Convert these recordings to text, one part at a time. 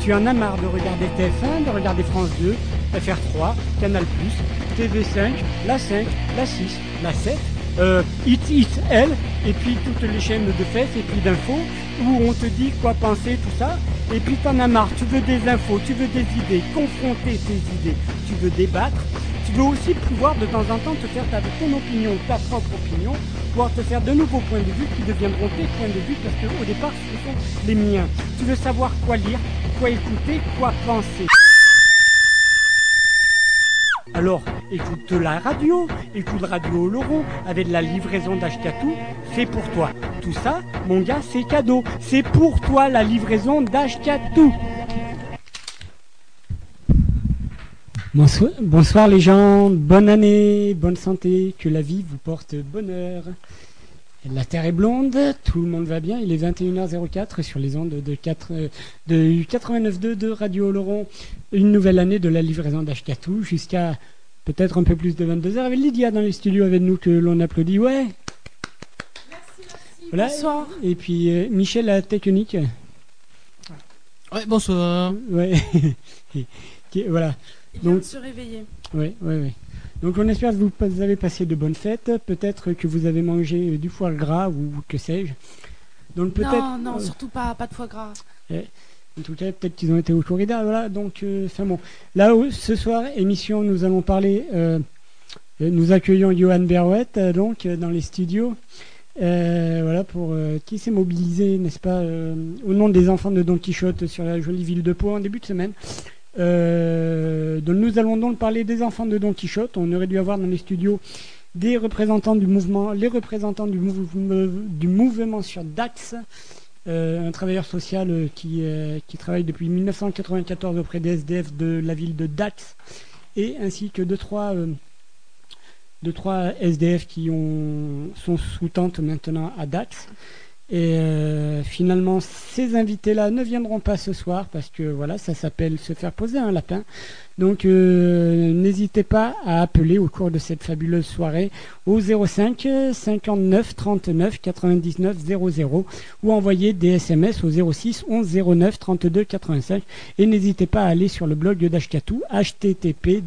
tu en as marre de regarder TF1, de regarder France 2, FR3, Canal+, TV5, la 5, la 6, la 7, euh, It It Elle, et puis toutes les chaînes de fesses et puis d'infos, où on te dit quoi penser, tout ça, et puis t'en as marre, tu veux des infos, tu veux des idées, confronter tes idées, tu veux débattre, tu veux aussi pouvoir de temps en temps te faire ton opinion, ta propre opinion, pouvoir te faire de nouveaux points de vue qui deviendront tes points de vue parce qu'au départ ce sont les miens. Tu veux savoir quoi lire, quoi écouter, quoi penser. Alors, écoute la radio, écoute Radio Laurent avec la livraison d'Ashkatou, c'est pour toi. Tout ça, mon gars, c'est cadeau. C'est pour toi la livraison d'Ashkatou. Bonsoir, bonsoir les gens, bonne année, bonne santé, que la vie vous porte bonheur. La Terre est blonde, tout le monde va bien, il est 21h04 sur les ondes de, 4, de 89.2 de Radio Laurent. Une nouvelle année de la livraison d'Ashkatou jusqu'à peut-être un peu plus de 22h avec Lydia dans les studios avec nous que l'on applaudit. Ouais Merci, merci. Bonsoir. Et puis euh, Michel la technique. Ouais, bonsoir. Ouais. voilà. Il vient de se réveiller. Oui, oui, oui. Donc on espère que vous avez passé de bonnes fêtes. Peut-être que vous avez mangé du foie gras ou que sais-je. Donc peut-être. Non, non, surtout pas, pas de foie gras. En tout cas, peut-être qu'ils ont été au corrida. Voilà. Donc, euh, enfin bon. Là, ce soir, émission, nous allons parler. Euh, nous accueillons Johan Berouet, euh, donc dans les studios. voilà pour qui s'est mobilisé, n'est-ce pas, au nom des enfants de Don Quichotte sur la jolie ville de Pau en début de semaine. Euh, nous allons donc parler des enfants de Don Quichotte. On aurait dû avoir dans les studios des représentants du mouvement, les représentants du, mouvement sur Dax, euh, un travailleur social qui, euh, qui, travaille depuis 1994 auprès des SDF de la ville de Dax, et ainsi que deux trois, SDF qui ont, sont sous tente maintenant à Dax. Et euh, finalement, ces invités-là ne viendront pas ce soir parce que voilà, ça s'appelle se faire poser un lapin. Donc euh, n'hésitez pas à appeler au cours de cette fabuleuse soirée au 05 59 39 99 00 ou envoyer des SMS au 06 11 09 32 85 et n'hésitez pas à aller sur le blog d'Ashkatou http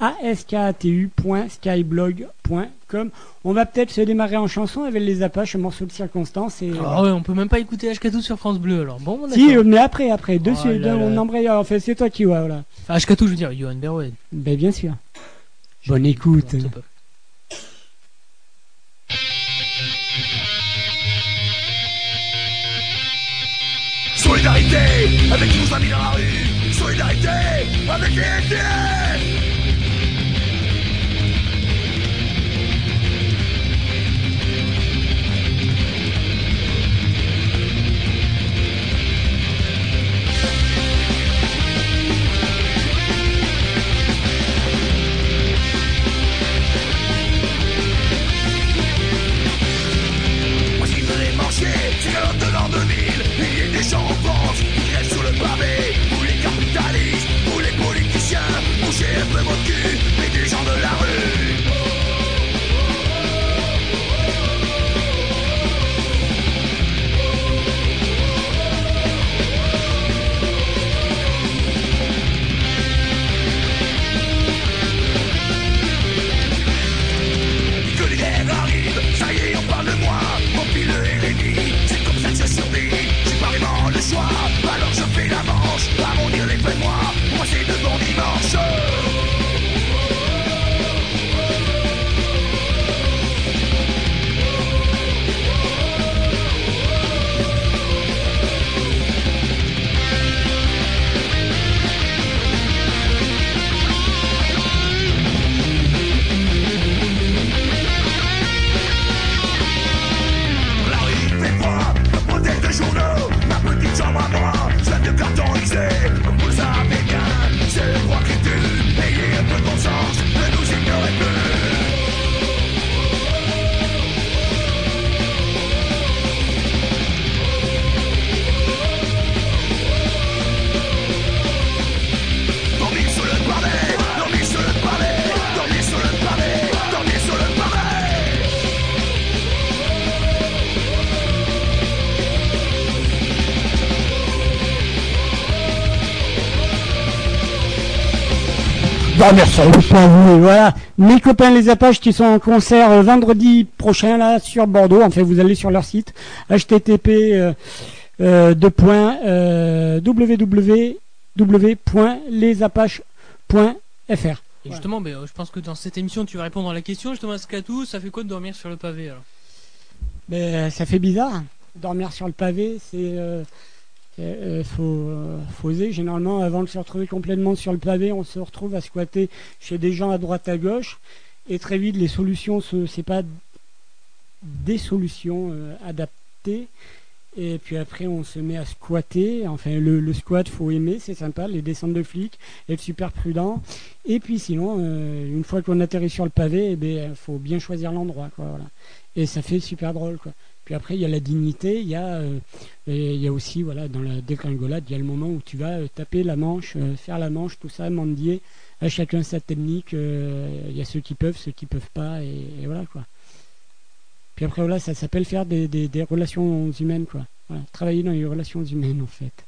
askatu.skyblog.com On va peut-être se démarrer en chanson avec les Apaches, morceau de circonstance. Et, ah ouais, on peut même pas écouter Ashkatou sur France Bleu alors. Bon, si, mais après, après, dessus, oh on embraye c'est toi qui vois, voilà. Enfin, Ashkatou, je veux dire, Johan Berwed. Ben, bien sûr. Bonne écoute. Solidarité avec nos amis dans la rue Solidarité avec les Siempre dormir sur le pavé. Voilà, mes copains les Apaches qui sont en concert euh, vendredi prochain là sur Bordeaux. Enfin, vous allez sur leur site http euh, euh, euh. Et justement, ben, je pense que dans cette émission, tu vas répondre à la question. Justement, Scatou, ça fait quoi de dormir sur le pavé alors? Ben, Ça fait bizarre. Dormir sur le pavé, c'est. Euh, euh faut, euh, faut, oser. Généralement, avant de se retrouver complètement sur le pavé, on se retrouve à squatter chez des gens à droite à gauche. Et très vite, les solutions, ce n'est pas des solutions euh, adaptées. Et puis après, on se met à squatter. Enfin, le, le squat, faut aimer, c'est sympa. Les descentes de flics, être super prudent. Et puis sinon, une fois qu'on atterrit sur le pavé, il eh ben, faut bien choisir l'endroit. Et ça fait super drôle. Quoi. Puis après, il y a la dignité. Il y a, euh, il y a aussi, voilà, dans la dégringolade, il y a le moment où tu vas euh, taper la manche, faire la manche, tout ça, mendier. À chacun sa technique. il y a ceux qui peuvent, ceux qui peuvent pas. Et, voilà, quoi. Puis après, voilà, ça s'appelle faire des, relations humaines, quoi. travailler dans les relations humaines, en fait.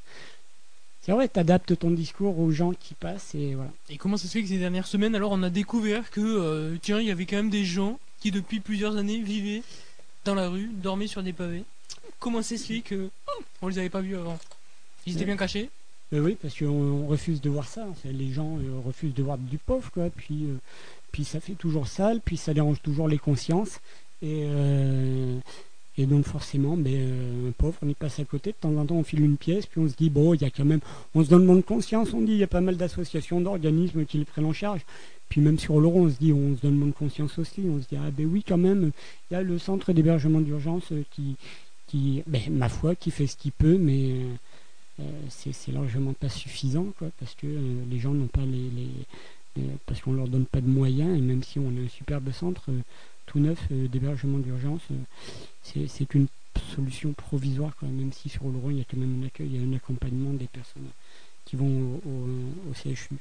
C'est vrai, tu adaptes ton discours aux gens qui passent et voilà. Et comment ça se fait que ces dernières semaines, alors, on a découvert que, euh, tiens, il y avait quand même des gens qui, depuis plusieurs années, vivaient dans la rue, dormaient sur des pavés. Comment ça se fait que oh, on les avait pas vus avant? Ils étaient bien cachés? Euh, Oui, parce qu'on refuse de voir ça. Les gens euh, refusent de voir du pauvre, quoi. Puis, puis ça fait toujours sale, puis ça dérange toujours les consciences. Et, euh, et donc forcément, ben, euh, un pauvre, on y passe à côté. De temps en temps, on file une pièce, puis on se dit, bon, il y a quand même... On se donne moins de conscience, on dit, il y a pas mal d'associations, d'organismes qui les prennent en charge. Puis même sur l'euro, on se dit, on se donne moins de conscience aussi. On se dit, ah ben oui, quand même, il y a le centre d'hébergement d'urgence qui, qui ben, ma foi, qui fait ce qu'il peut, mais euh, c'est largement pas suffisant, quoi, parce que les gens n'ont pas les... les parce qu'on leur donne pas de moyens, et même si on a un superbe centre neuf euh, d'hébergement d'urgence. Euh, c'est une solution provisoire quand même, même si sur Rhône il y a quand même un accueil, a un accompagnement des personnes qui vont au, CHU.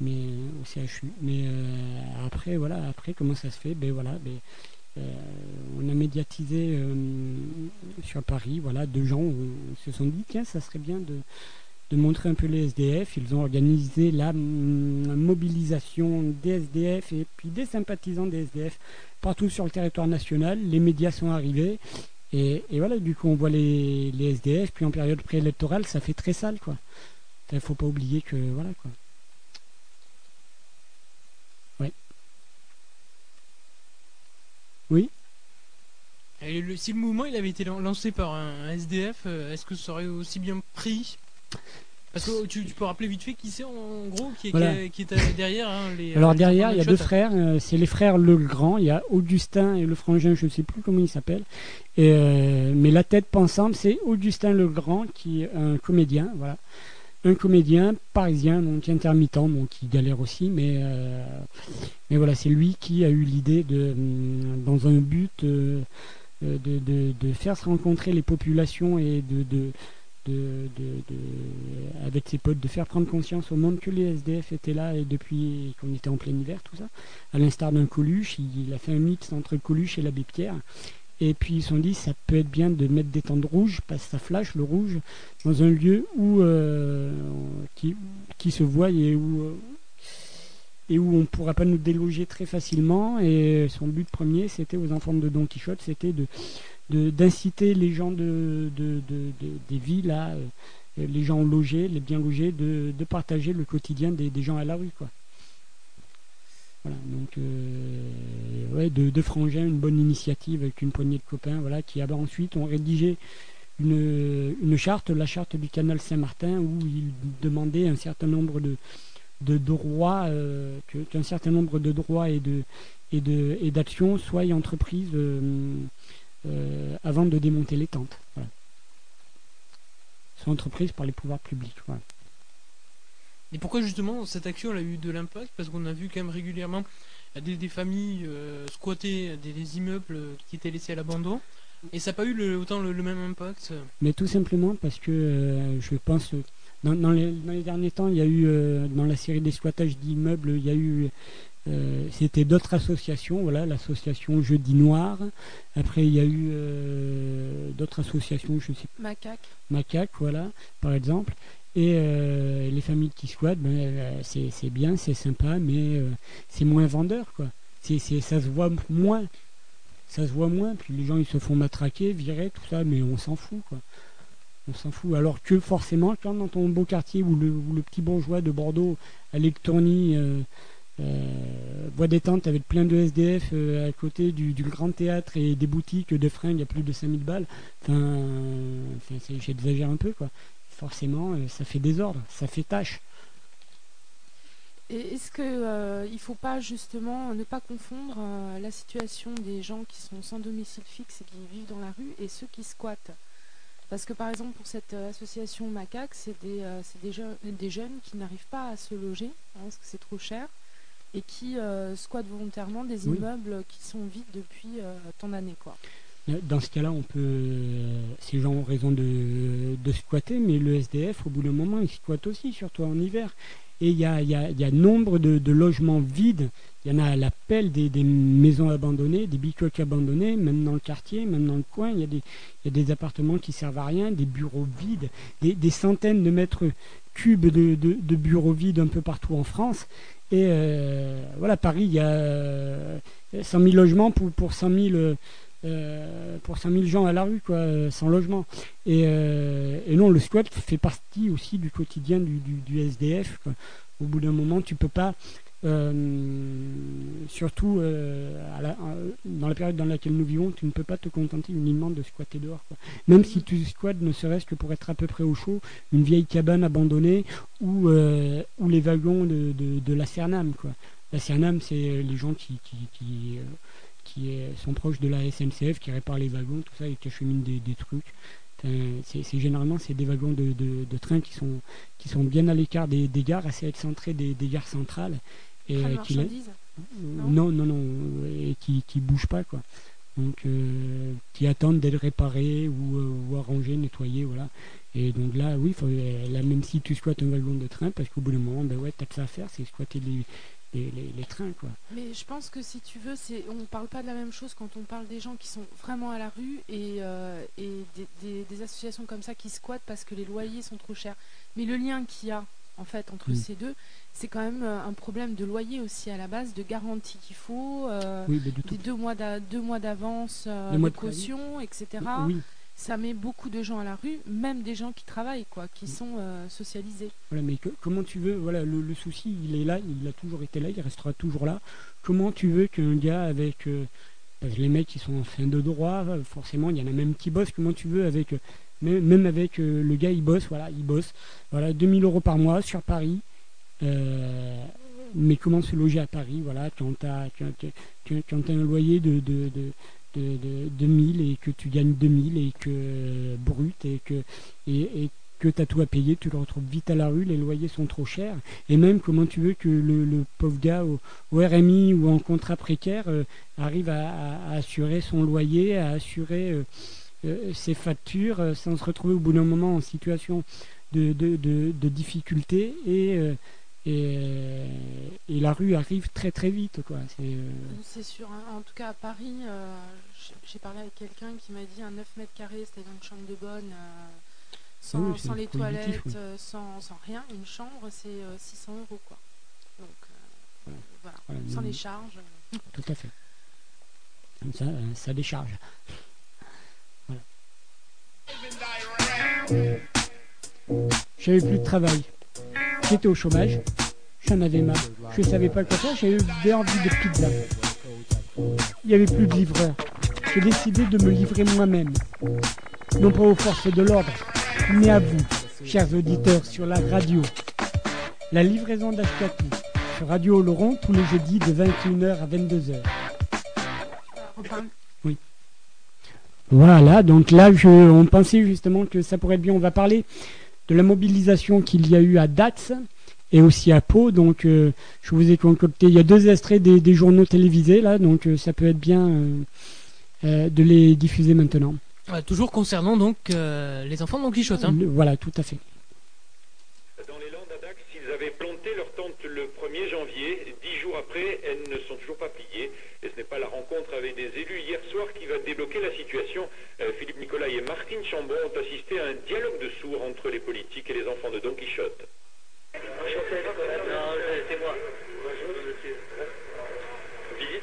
Mais au CHU. Mais euh, après voilà, après comment ça se fait? Ben voilà, ben, on a médiatisé sur Paris, voilà, deux gens se sont dit tiens ça serait bien de, de montrer un peu les SDF. Ils ont organisé la mobilisation des SDF et puis des sympathisants des SDF partout sur le territoire national. Les médias sont arrivés. Et, voilà, du coup, on voit les, SDF. Puis en période préélectorale, ça fait très sale, quoi. Il faut pas oublier que, voilà, quoi. Ouais. Oui si le mouvement il avait été lancé par un SDF, euh, est-ce que ça aurait aussi bien pris? Parce que tu, peux rappeler vite fait qui c'est en gros qui est, qui est, derrière hein, les, Alors derrière, il y a deux frères. Euh, c'est les frères Le Grand. Il y a Augustin et le frangin, je ne sais plus comment il s'appelle. Euh, mais la tête pensante, c'est Augustin Le Grand, qui est un comédien. Voilà. Un comédien parisien, donc intermittent, donc qui galère aussi. Mais, euh, mais voilà, c'est lui qui a eu l'idée de, dans un but. de, de, de, faire se rencontrer les populations et de, de, de, avec ses potes, de faire prendre conscience au monde que les SDF étaient là et depuis qu'on était en plein hiver, tout ça. À l'instar d'un Coluche, il, a fait un mix entre Coluche et l'abbé Pierre. Et puis ils se sont dit, ça peut être bien de mettre des tentes rouges, parce que ça flash le rouge, dans un lieu où euh, qui, qui, se voit et où, euh, et où on ne pourra pas nous déloger très facilement. Et son but premier, c'était aux enfants de Don Quichotte, c'était de d'inciter les gens de, des villes euh, les gens logés, les bien logés, de, partager le quotidien des, gens à la rue. Quoi. Voilà, donc euh, ouais, de, de frangins, une bonne initiative avec une poignée de copains, voilà, qui ensuite ont rédigé une, une, charte, la charte du canal Saint-Martin, où ils demandaient un certain nombre de, de droits, euh, certain nombre de droits et de et de et d'actions soient entreprises euh, avant de démonter les tentes. Sont entreprises par les pouvoirs publics. Et pourquoi justement cette action a eu de l'impact? Parce qu'on a vu quand même régulièrement des, familles euh, squatter des, immeubles qui étaient laissés à l'abandon. Et ça n'a pas eu autant le, même impact? Mais tout simplement parce que euh, je pense, dans, les, derniers temps, il y a eu, dans la série des squattages d'immeubles, il y a eu euh, c'était d'autres associations, voilà, l'association Jeudi Noir. Après, il y a eu euh, d'autres associations, je sais Macaque. Macaque, voilà, par exemple. Et les familles qui squattent, ben, c'est bien, c'est sympa, mais c'est moins vendeur, quoi. C'est ça se voit moins. Ça se voit moins, puis les gens ils se font matraquer, virer, tout ça, mais on s'en fout, quoi on s'en fout. Alors que forcément, quand dans ton beau quartier où le, petit bourgeois de Bordeaux à Lectourny, euh, euh, bois détente avec plein de SDF euh, à côté du, grand théâtre et des boutiques de fringues à plus de 5000 balles, enfin, j'exagère un peu quoi. Forcément, ça fait désordre, ça fait tâche. Est-ce qu'il ne faut pas justement ne pas confondre la situation des gens qui sont sans domicile fixe et qui vivent dans la rue et ceux qui squattent? Parce que par exemple pour cette euh, association Macaque, c'est des, euh, des, jeunes qui n'arrivent pas à se loger hein, parce que c'est trop cher et qui euh, squattent volontairement des immeubles qui sont vides depuis tant d'années. quoi. Dans ce cas-là, on peut. ces gens ont raison de, de, squatter, mais le SDF, au bout d'un moment, il squatte aussi, surtout en hiver. Et il y a, y, a, y a, nombre de, de, logements vides. Il y en a à l'appel des, des, maisons abandonnées, des bicoques abandonnées, même dans le quartier, même dans le coin. Il y, a des, y a des appartements qui servent à rien, des bureaux vides, des, des centaines de mètres cubes de, de, bureaux vides un peu partout en France. Et euh, voilà, Paris, il y a 100 000 logements pour, pour 100 000 euh, pour 5000 gens à la rue, quoi, euh, sans logement. Euh, et, non, le squat fait partie aussi du quotidien du, SDF. Au bout d'un moment, tu peux pas, surtout dans la période dans laquelle nous vivons, tu ne peux pas te contenter uniquement de squatter dehors. Même si tu squattes ne serait-ce que pour être à peu près au chaud, une vieille cabane abandonnée ou, ou les wagons de, la Cernam. Quoi. La Cernam, c'est les gens qui, qui qui sont proches de la SNCF, qui réparent les wagons, tout ça, et qui acheminent des, des trucs. C'est généralement c'est des wagons de, de, train qui sont qui sont bien à l'écart des, des, gares, assez excentrés des, des gares centrales. Et qui non, non, non, et qui qui bougent pas quoi. Donc euh, qui attendent d'être réparés ou, euh, ou, arrangés, nettoyés, voilà. Et donc là, oui, faut, là, même si tu squattes un wagon de train, parce qu'au bout d'un moment, ben ouais, t'as que ça à faire, c'est squatter les, les, trains. Quoi. Mais je pense que si tu veux, c'est, on ne parle pas de la même chose quand on parle des gens qui sont vraiment à la rue et, euh, et des, associations comme ça qui squattent parce que les loyers sont trop chers. Mais le lien qu'il y a en fait entre mm. ces deux, c'est quand même euh, un problème de loyer aussi à la base, de garantie qu'il faut, euh, des deux mois, deux mois d'avance, de caution, etc ça met beaucoup de gens à la rue, même des gens qui travaillent, quoi, qui sont euh, socialisés. Voilà, mais comment tu veux, voilà, le, souci, il est là, il a toujours été là, il restera toujours là. Comment tu veux qu'un gars avec euh, les mecs qui sont en fin de droit, forcément, il y en a même qui bossent. Comment tu veux avec, euh, même avec le gars, il bosse, voilà, il bosse, voilà, 2000 euros par mois sur Paris. mais comment se loger à Paris, voilà, quand tu as, as, un loyer de de, 2000 et que tu gagnes 2000 et que brut et que et, que tu tout à payer, tu le retrouves vite à la rue, les loyers sont trop chers. Et même comment tu veux que le, pauvre gars au, RMI ou en contrat précaire euh, arrive à, assurer son loyer, à assurer euh, euh, ses factures sans se retrouver au bout d'un moment en situation de, de, de difficulté et et, et, la rue arrive très très vite. C'est euh, sûr. En tout cas, à Paris, euh, j'ai parlé avec quelqu'un qui m'a dit un 9 mètres carrés, c'était une chambre de bonne, euh, sans, ah sans les toilettes, sans, sans, rien. Une chambre, c'est 600 euros. Quoi. Donc, voilà. sans les charges. Tout à fait. Ça, ça décharge. Voilà. J'avais plus de travail. J'étais au chômage, j'en avais marre, je ne savais pas quoi faire, j'avais envie de pizza. Il n'y avait plus de livreur. J'ai décidé de me livrer moi-même. Non pas aux forces de l'ordre, mais à vous, chers auditeurs, sur la radio. La livraison d'Ashkatou sur Radio Laurent tous les jeudis de 21h à 22h. Oui. Voilà, donc là, on pensait justement que ça pourrait être bien. On va parler de la mobilisation qu'il y a eu à Dax et aussi à Pau. Donc, euh, je vous ai concocté. Il y a deux extraits des, journaux télévisés là, donc euh, ça peut être bien euh, de les diffuser maintenant. toujours concernant donc les enfants de Don Quichotte. Hein. Voilà, tout à fait. Dans les Landes à Dax, ils avaient planté leur tente le 1er janvier. Dix jours après, elles ne sont toujours pas pliées. Et ce n'est pas la rencontre avec des élus hier soir qui va débloquer la situation. Euh, Philippe Nicolas et Martine Chambon ont assisté à un dialogue de sourds entre les politiques et les enfants de Don Quichotte. c'est moi. Visite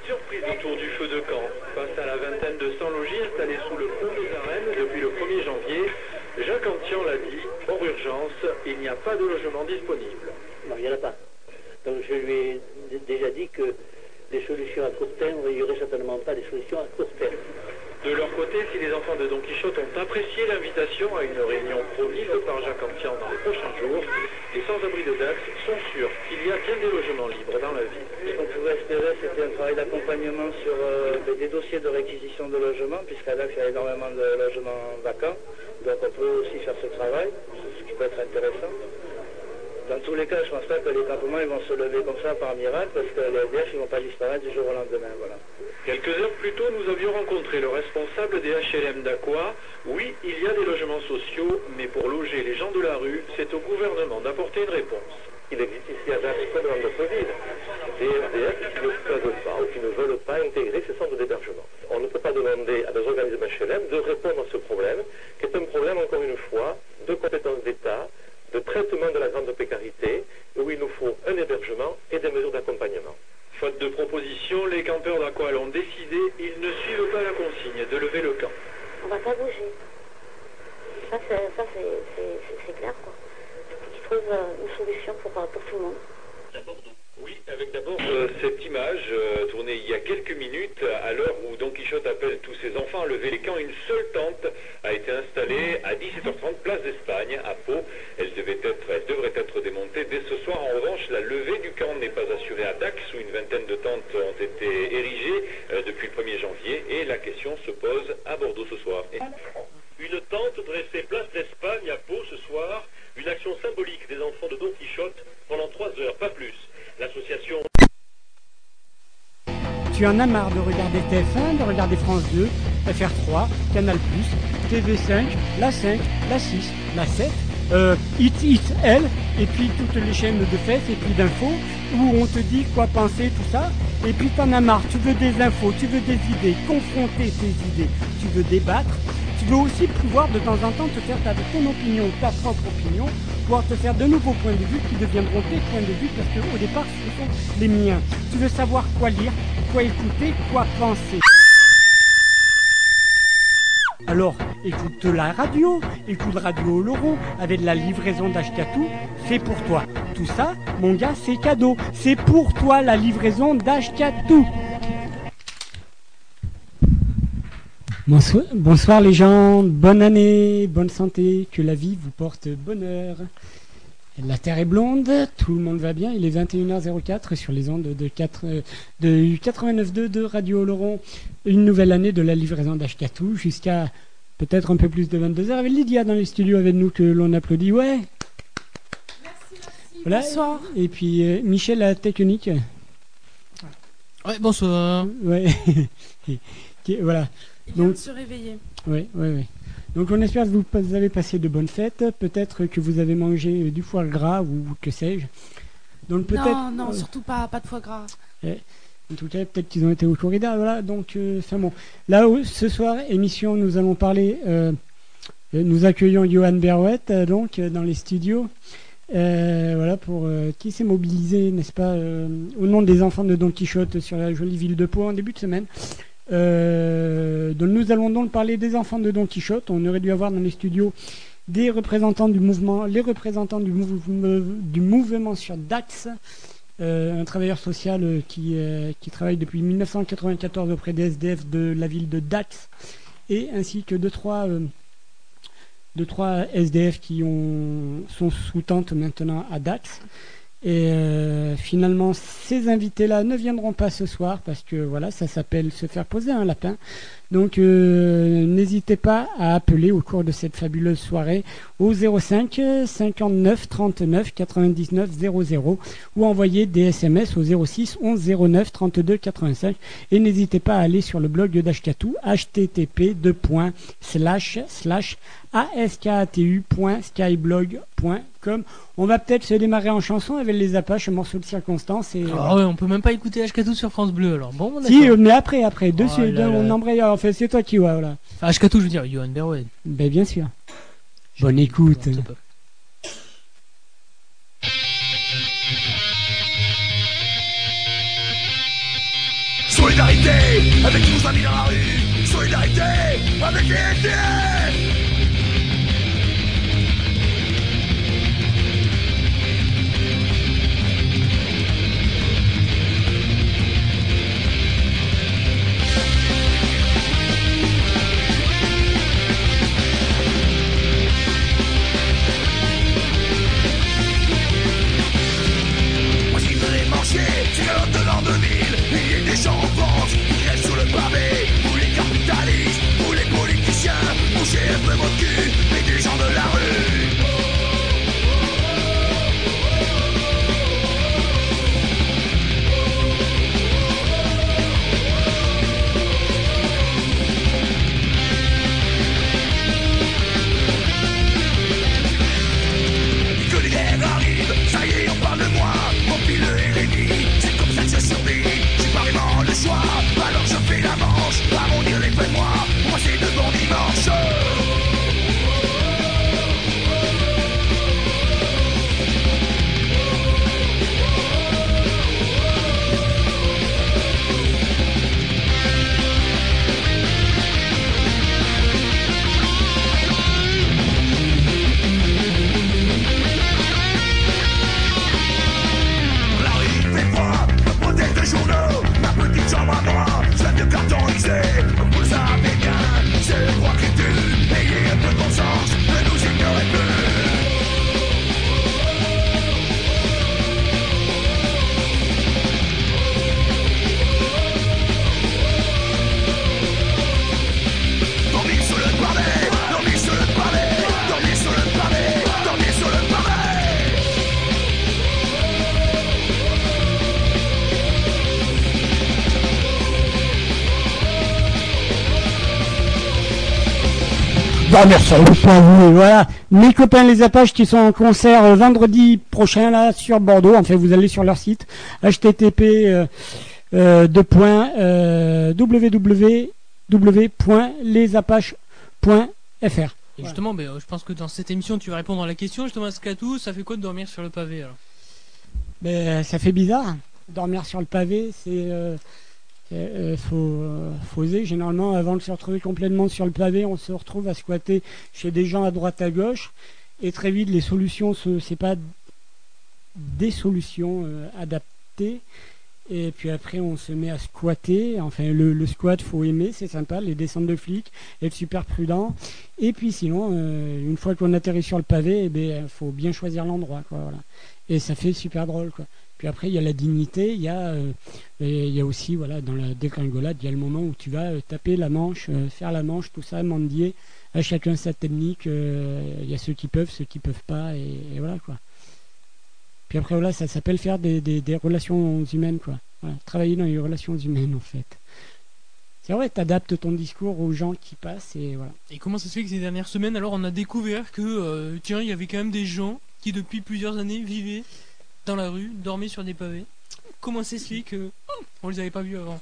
surprise autour du feu de camp. Face à la vingtaine de 100 logis installés sous le pont des arènes depuis le 1er janvier, Jacques Antian l'a dit, hors urgence, il n'y a pas de logement disponible. Non, il n'y en a pas. Donc je lui ai déjà dit que les solutions à court terme, il n'y aurait certainement pas des solutions à court terme. De leur côté, si les enfants de Don Quichotte ont apprécié l'invitation à une réunion promise par Jacques Antian dans les prochains jours, les sans-abri de Dax sont sûrs qu'il y a bien des logements libres dans la ville. Ce qu'on pouvait espérer, c'était un travail d'accompagnement sur euh, des- dossiers de réquisition de logements, puisqu'à Dax, il y a énormément de logements vacants. Donc on peut aussi faire ce travail, ce qui peut être intéressant. Dans tous les cas, je ne pense pas que les campements ils vont se lever comme ça par miracle, parce que les SDF ne vont pas disparaître du jour au lendemain. Voilà. Quelques heures plus tôt, nous avions rencontré le responsable des HLM d'Aqua. Oui, il y a des logements sociaux, mais pour loger les gens de la rue, c'est au gouvernement d'apporter une réponse. Il existe ici à Dax, comme dans notre ville, des SDF qui ne peuvent pas ou qui ne veulent pas intégrer ces centres d'hébergement. On ne peut pas demander à des organismes HLM de répondre à ce problème, qui est un problème, encore une fois, de compétence d'État, de traitement de la grande précarité, où il nous faut un hébergement et des mesures d'accompagnement. Faute de proposition, les campeurs d'Aqua l'ont décidé, ils ne suivent pas la consigne de lever le camp. On va pas bouger. Ça, c'est, clair, quoi. Qu'ils trouvent euh, une solution pour, euh, pour tout le monde. Oui, avec d'abord euh, cette image euh, tournée il y a quelques minutes, à l'heure où Don Quichotte appelle tous ses enfants à lever les camps, une seule tente a été installée à 17h30 place d'Espagne à Pau. Elle, devait être, elle devrait être démontée dès ce soir. En revanche, la levée du camp n'est pas assurée à Dax où une vingtaine de tentes ont été érigées euh, depuis le 1er janvier et la question se pose à Bordeaux ce soir. Et- Une tente dressée place d'Espagne à Pau ce soir, une action symbolique des enfants de Don Quichotte pendant trois heures, pas plus. L'association Tu en as marre de regarder TF1, de regarder France 2, FR3, Canal+, TV5, la 5, la 6, la 7, euh, Hit L, et puis toutes les chaînes de fesses et puis d'infos, où on te dit quoi penser, tout ça, et puis t'en as marre, tu veux des infos, tu veux des idées, confronter tes idées, tu veux débattre, tu veux aussi pouvoir de temps en temps te faire ta, ton opinion, ta propre opinion, pouvoir te faire de nouveaux points de vue qui deviendront tes points de vue parce qu'au départ ce sont les miens. Tu veux savoir quoi lire, quoi écouter, quoi penser. Alors, écoute la radio, écoute Radio Laurent avec la livraison d'Ashkatou, c'est pour toi. Tout ça, mon gars, c'est cadeau. C'est pour toi la livraison d'Ashkatou. Bonsoir, bonsoir les gens, bonne année, bonne santé, que la vie vous porte bonheur. La Terre est blonde, tout le monde va bien, il est 21h04 sur les ondes de, 4, de 89.2 de Radio Laurent. Une nouvelle année de la livraison d'Ashkatou jusqu'à peut-être un peu plus de 22h avec Lydia dans les studios avec nous que l'on applaudit. Ouais, voilà. Bonsoir. Et puis euh, Michel la technique. Ouais, bonsoir. Ouais. Voilà. Il vient Donc- de se réveiller. Oui, oui, oui. Donc on espère que vous avez passé de bonnes fêtes. Peut-être que vous avez mangé euh, du foie gras ou que sais-je. Donc peut-être. Non, non, euh, surtout pas, pas de foie gras. En tout cas, peut-être qu'ils ont été au corrida. Voilà. Donc, euh, bon. Là, où- ce soir, émission, nous allons parler. euh, nous accueillons Johan Berouet, euh, donc, dans les studios. Voilà, pour qui s'est mobilisé, n'est-ce pas, au nom des enfants de Don Quichotte sur la jolie ville de Pau en début de semaine. Euh, nous allons donc parler des enfants de Don Quichotte. On aurait dû avoir dans les studios des représentants du mouvement, les représentants du, mouvement sur Dax, euh, un travailleur social euh, qui, travaille depuis 1994 auprès des SDF de la ville de Dax, et ainsi que deux trois, SDF qui ont, sont sous tente maintenant à Dax. Et euh, finalement, ces invités-là ne viendront pas ce soir parce que voilà, ça s'appelle se faire poser un lapin. Donc euh, n'hésitez pas à appeler au cours de cette fabuleuse soirée au 05 59 39 99 00 ou envoyer des SMS au 06 11 09 32 85 et n'hésitez pas à aller sur le blog d'Ashkatu http askatu.skyblog.com On va peut-être se démarrer en chanson avec les Apaches, morceau de circonstance et Ah ouais, on peut même pas écouter HK2 sur France Bleu alors. Bon, si, d'accord. euh, mais après, après, dessus, Oh là on là. embraye. C'est toi qui vois, voilà. Enfin, HK2, je veux dire, Johan Berwed. Ben bien sûr. Bonne écoute. Solidarité avec nos amis dans la rue Solidarité avec les de ville, il y a des gens en France qui restent sur le pavé. Vous les capitalistes, vous les politiciens, bougez un Le pavé, voilà. Mes copains les Apaches qui sont en concert euh, vendredi prochain là sur Bordeaux. En fait, vous allez sur leur site http euh, euh, deux points, euh, www.lesapaches.fr. Et justement, ben, euh, je pense que dans cette émission, tu vas répondre à la question. Justement, HK2, ça fait quoi de dormir sur le pavé alors? Mais euh, ça fait bizarre. Dormir sur le pavé, c'est euh, euh, faut, euh, faut oser. Généralement, avant de se retrouver complètement sur le pavé, on se retrouve à squatter chez des gens à droite à gauche. Et très vite, les solutions, ce c'est pas des solutions euh, adaptées. Et puis après, on se met à squatter. Enfin, le, le squat, faut aimer, c'est sympa. Les descentes de flics, être super prudent. Et puis sinon, une fois qu'on atterrit sur le pavé, eh ben, faut bien choisir l'endroit. Et ça fait super drôle, quoi. Puis après, il y a la dignité, il y a, euh, il y a aussi, voilà, dans la dégringolade, il y a le moment où tu vas euh, taper la manche, euh, faire la manche, tout ça, mendier, à chacun sa technique. Il y a ceux qui peuvent, ceux qui peuvent pas, et, voilà, quoi. Puis après, voilà, ça s'appelle faire des, relations humaines, quoi. Voilà, travailler dans les relations humaines, en fait. C'est vrai, t'adaptes ton discours aux gens qui passent, et voilà. Et comment ça se fait que ces dernières semaines, alors, on a découvert que, tiens, il y avait quand même des gens qui, depuis plusieurs années, vivaient dans la rue, dormaient sur des pavés. Comment ça se fait que on les avait pas vus avant?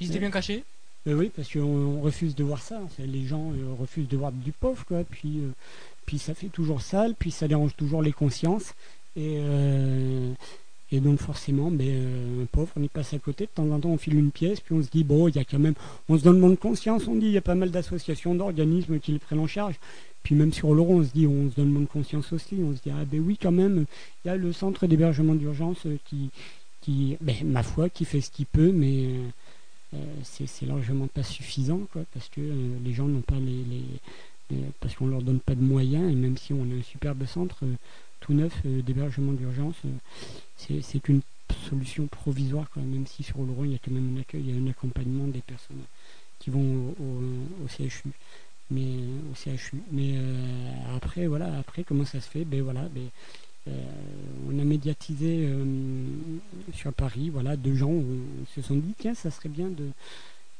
Ils étaient bien cachés? Euh, oui, parce qu'on on refuse de voir ça. Les gens euh, refusent de voir du pauvre, quoi. Puis, euh, puis ça fait toujours sale, puis ça dérange toujours les consciences. Et, et donc forcément, ben, euh, un pauvre, on y passe à côté. De temps en temps, on file une pièce, puis on se dit, bon, il y a quand même... On se donne moins de conscience, on dit, il y a pas mal d'associations, d'organismes qui le prennent en charge. Puis même sur l'euro, on se dit, on se donne moins de conscience aussi. On se dit, ah ben oui, quand même, il y a le centre d'hébergement d'urgence euh, qui, qui, ben, ma foi, qui fait ce qu'il peut, mais... euh, euh, c'est largement pas suffisant quoi parce que les gens n'ont pas les, les- parce qu'on leur donne pas de moyens et même si on a un superbe centre tout neuf euh, d'hébergement d'urgence euh, c'est une solution provisoire quoi même si sur Rhône il y a quand même un accueil il y a un accompagnement des personnes qui vont au, CHU. Mais au CHU. Mais euh, après, voilà, après comment ça se fait? Ben voilà, ben, euh, on a médiatisé euh, sur Paris, voilà, deux gens euh, se sont dit tiens, ça serait bien de,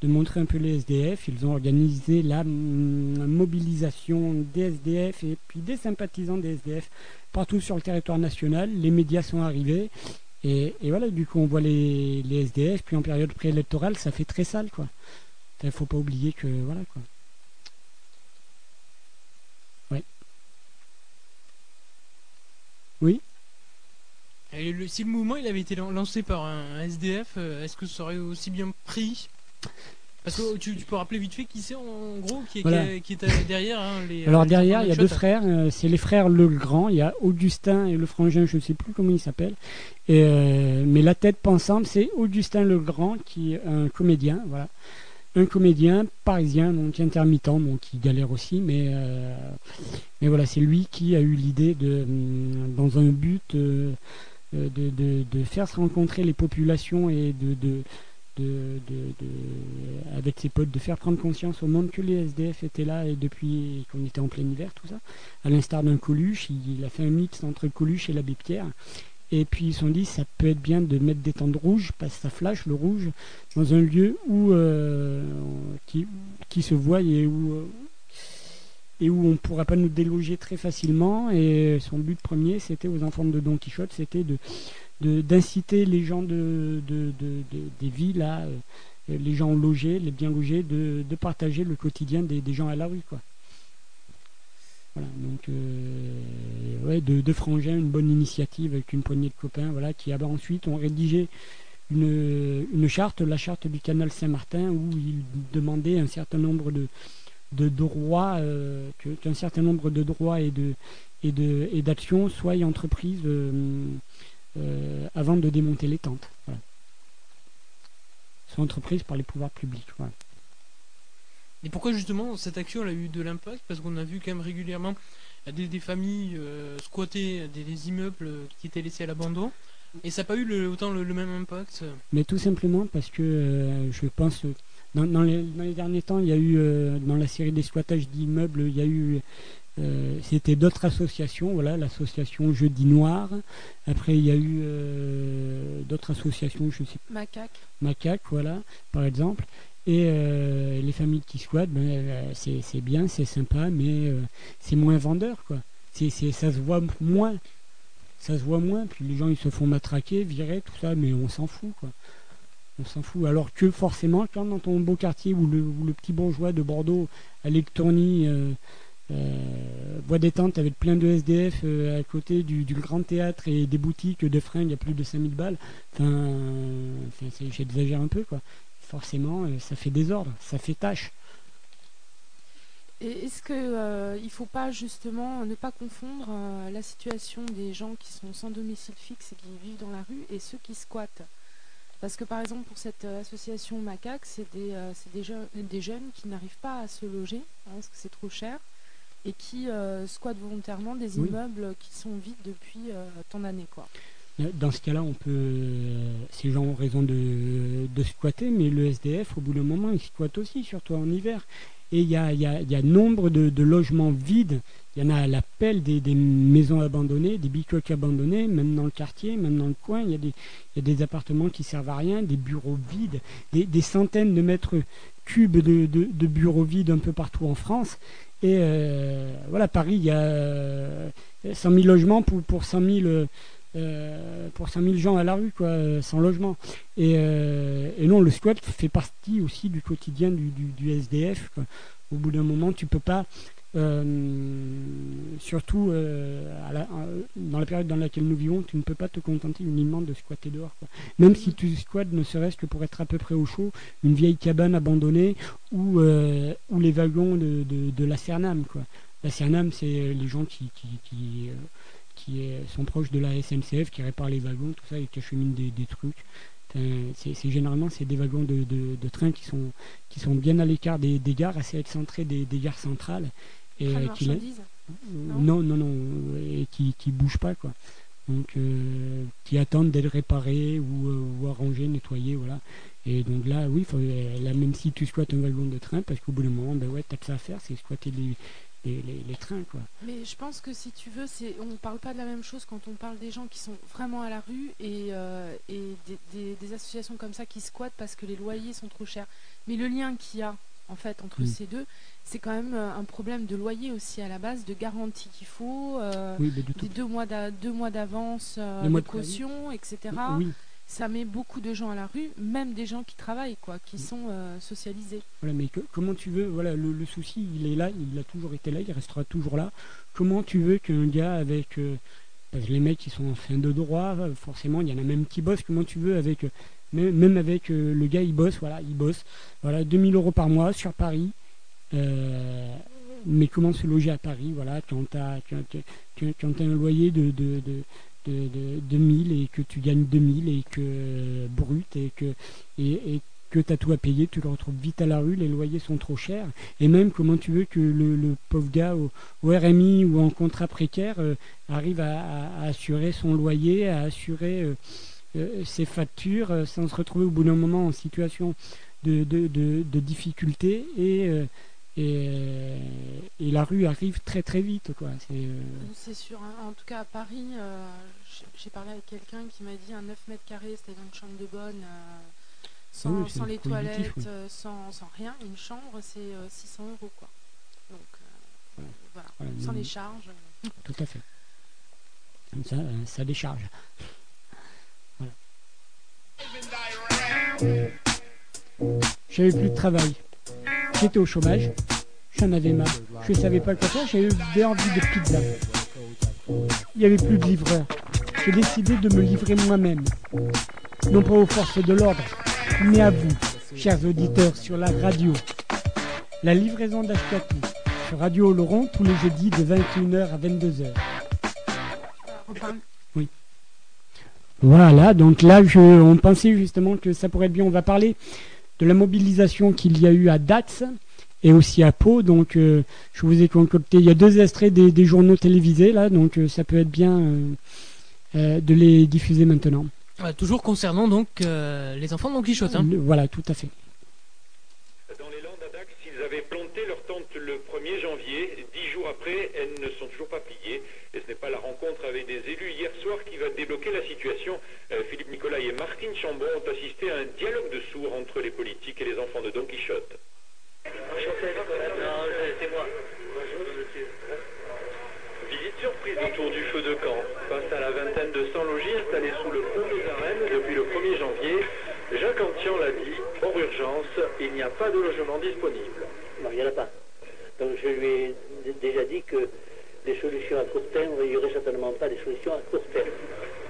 de montrer un peu les SDF. Ils ont organisé la mm, mobilisation des SDF et puis des sympathisants des SDF partout sur le territoire national. Les médias sont arrivés. Et, voilà, du coup, on voit les, SDF, puis en période préélectorale, ça fait très sale, quoi. Il faut pas oublier que, voilà, quoi. Ouais. Oui si le mouvement avait été lan- lancé par un SDF, euh, est-ce que ça aurait aussi bien pris? Parce que tu, tu peux rappeler vite fait qui c'est en gros qui est, Voilà. qui est- qui est, derrière hein, les. Alors derrière, il y a deux frères, euh, c'est les frères Legrand, il y a Augustin et le frangin, je ne sais plus comment il s'appelle. Euh, mais la tête pensante, c'est Augustin Legrand, qui est un comédien, voilà. Un comédien parisien, donc intermittent, donc qui galère aussi, mais, euh, mais voilà, c'est lui qui a eu l'idée de, hum, dans un but de, de- de faire se rencontrer les populations et de, de, de- de- de- avec ses potes, de faire prendre conscience au monde que les SDF étaient là et depuis qu'on était en plein hiver, tout ça. À l'instar d'un Coluche, il, a fait un mix entre Coluche et l'abbé Pierre. Et puis ils se sont dit, ça peut être bien de mettre des tentes rouges, parce que ça flash le rouge, dans un lieu où euh, qui, qui se voit et où, euh, et où on ne pourra pas nous déloger très facilement. Et son but premier, c'était aux enfants de Don Quichotte, c'était de- d'inciter les gens de, de- de- de- des villes euh, les gens logés, les bien logés, de, partager le quotidien des, des gens à la rue, quoi. Voilà, donc euh, ouais, de, de frangins, une bonne initiative avec une poignée de copains, voilà, qui ah ensuite ont rédigé une, une charte, la charte du canal Saint-Martin, où ils demandaient un certain nombre de, de droits, euh, certain nombre de droits et de et de et d'actions soient entreprises euh, euh, avant de démonter les tentes. Voilà. Soient entreprises par les pouvoirs publics. voilà. Et pourquoi justement cette action elle a eu de l'impact? Parce qu'on a vu quand même régulièrement des, des familles euh, squatter des, des immeubles euh, qui étaient laissés à l'abandon. Et ça n'a pas eu le- autant le, le même impact? Mais tout simplement parce que euh, je pense, dans, dans les, dans les derniers temps, il y a eu, euh, dans la série des squattages d'immeubles, il y a eu, euh, c'était d'autres associations, voilà, l'association Jeudi Noir. Après, il y a eu euh, d'autres associations, je sais Macaque. Macaque, voilà, par exemple. Et euh, les familles qui squattent, ben, c'est c'est bien, c'est sympa, mais c'est moins vendeur, quoi. C'est c'est- ça se voit moins. Ça se voit moins, puis les gens ils se font matraquer, virer, tout ça, mais on s'en fout, quoi. On s'en fout. Alors que forcément, quand dans ton beau quartier où le, le petit bourgeois de Bordeaux à l'Ectorny euh, voit des tentes avec plein de SDF euh, à côté du, grand théâtre et des boutiques de fringues à plus de 5000 balles, enfin, j'exagère un peu, quoi. Forcément euh, ça fait désordre, ça fait tâche. Est-ce que euh, il faut pas justement ne pas confondre la situation des gens qui sont sans domicile fixe et qui vivent dans la rue et ceux qui squattent? Parce que par exemple pour cette association Macaque, c'est des, des jeunes qui n'arrivent pas à se loger hein, parce que c'est trop cher et qui euh, squattent volontairement des Oui. immeubles qui sont vides depuis euh, tant d'années quoi. Dans ce cas-là, on peut, euh, ces gens ont raison de, de squatter, mais le SDF, au bout d'un moment, il squatte aussi, surtout en hiver. Et il y a, il y a- il y a nombre de, de logements vides. Il y en a à l'appel des, des maisons abandonnées, des bicoques abandonnées, même dans le quartier, même dans le coin. Il y a des, il y a des appartements qui servent à rien, des bureaux vides, des, des centaines de mètres cubes de, de- de bureaux vides un peu partout en France. Et euh, voilà, Paris, il y a euh, 100 000 logements pour, pour 100 000... euh, euh, pour 5000 gens à la rue, quoi, euh, sans logement. Et, euh, non, le squat fait partie aussi du quotidien du, SDF. Au bout d'un moment, tu peux pas, euh, surtout euh, la- euh, dans la période dans laquelle nous vivons, tu ne peux pas te contenter uniquement de squatter dehors. quoi. Même si tu squattes ne serait-ce que pour être à peu près au chaud, une vieille cabane abandonnée ou, euh, ou les wagons de, de, la Cernam. Quoi. La Cernam, c'est les gens qui, qui, qui, qui sont proches de la SNCF, qui réparent les wagons, tout ça, et qui acheminent des, des trucs. Enfin, C'est généralement c'est des wagons de, de, de train qui sont, qui sont bien à l'écart des, des gares, assez excentrés des, des gares centrales. Et euh, qui non, non, non, et qui, qui bougent pas, quoi. donc euh, qui attendent d'être réparés ou, euh, ou arrangés, nettoyés, voilà. Et donc là, oui, faut, euh, là, même si tu squattes un wagon de train, parce qu'au bout d'un moment, ben ouais, t'as que ça à faire, c'est squatter les, les, les- les trains, quoi. Mais je pense que si tu veux, c'est on parle pas de la même chose quand on parle des gens qui sont vraiment à la rue et, euh, et des, des- des associations comme ça qui squattent parce que les loyers sont trop chers. Mais le lien qu'il y a en fait entre Mm. ces deux, c'est quand même euh, un problème de loyer aussi à la base, de garantie qu'il faut, euh, Oui, des deux mois d'a- deux mois d'avance, euh, de caution, etc. Oui, Ça met beaucoup de gens à la rue, même des gens qui travaillent, quoi, qui sont euh, socialisés. Voilà, mais que- comment tu veux, voilà, le, souci, il est là, il a toujours été là, il restera toujours là. Comment tu veux qu'un gars avec, euh, parce que les mecs qui sont en fin de droit, euh, forcément, il y en a même qui bossent. Comment tu veux avec, même, avec le gars, il bosse, voilà, il bosse, voilà, 2000 euros par mois sur Paris. mais comment se loger à Paris, voilà, quand t'as, quand, quand, quand t'as un loyer de, de de, de, 2000 et que tu gagnes 2000 et que euh, brut et que et, que tu as tout à payer, tu le retrouves vite à la rue, les loyers sont trop chers. Et même comment tu veux que le, pauvre gars au, RMI ou en contrat précaire euh, arrive à, assurer son loyer, à assurer euh, ses factures, sans se retrouver au bout d'un moment en situation de, de, de, difficulté. Et, et, et la rue arrive très très vite. C'est, sûr. En tout cas, à Paris, j'ai- parlé avec quelqu'un qui m'a dit un 9 mètres carrés, c'était une chambre de bonne, euh, sans, oui, c'est sans les toilettes, oui. euh, sans, sans rien. Une chambre, c'est euh, 600 euros. Quoi. Donc, euh, Voilà. voilà. Voilà, Sans les charges. Tout à fait. Comme ça, ça décharge. Voilà. J'avais plus de travail. J'étais au chômage. J'en avais marre. Je savais pas quoi faire. J'avais envie de pizza. Il n'y avait plus de livreur. J'ai décidé de me livrer moi-même. Non pas aux forces de l'ordre, mais à vous, chers auditeurs, sur la radio. La livraison d'Ashkatou sur Radio Laurent tous les jeudis de 21h à 22h. Enfin, Voilà, donc là, on pensait justement que ça pourrait être bien. On va parler de la mobilisation qu'il y a eu à Dax et aussi à Pau. Donc, euh, je vous ai concocté. Il y a deux extraits des, journaux télévisés là, donc euh, ça peut être bien euh, de les diffuser maintenant. Euh, toujours concernant donc euh, les enfants de Don Quichotte. hein. Voilà, tout à fait. Dans les Landes à Dax, ils avaient planté leur tente le 1er janvier. Dix jours après, elles ne sont toujours pas pliées. Et ce n'est pas la rencontre avec des élus hier soir qui va débloquer la situation. Euh, Philippe Nicolas et Martine Chambon ont assisté à un dialogue de sourds entre les politiques et les enfants de Don Quichotte. c'est moi. Surprise autour du feu de camp. Face à la vingtaine de 100 logis installés sous le pont des Arènes depuis le 1er janvier, Jacques Antian l'a dit, hors urgence, il n'y a pas de logement disponible. Non, il n'y en a pas. Donc je lui ai déjà dit que les solutions à court terme, il n'y aurait certainement pas des solutions à court terme.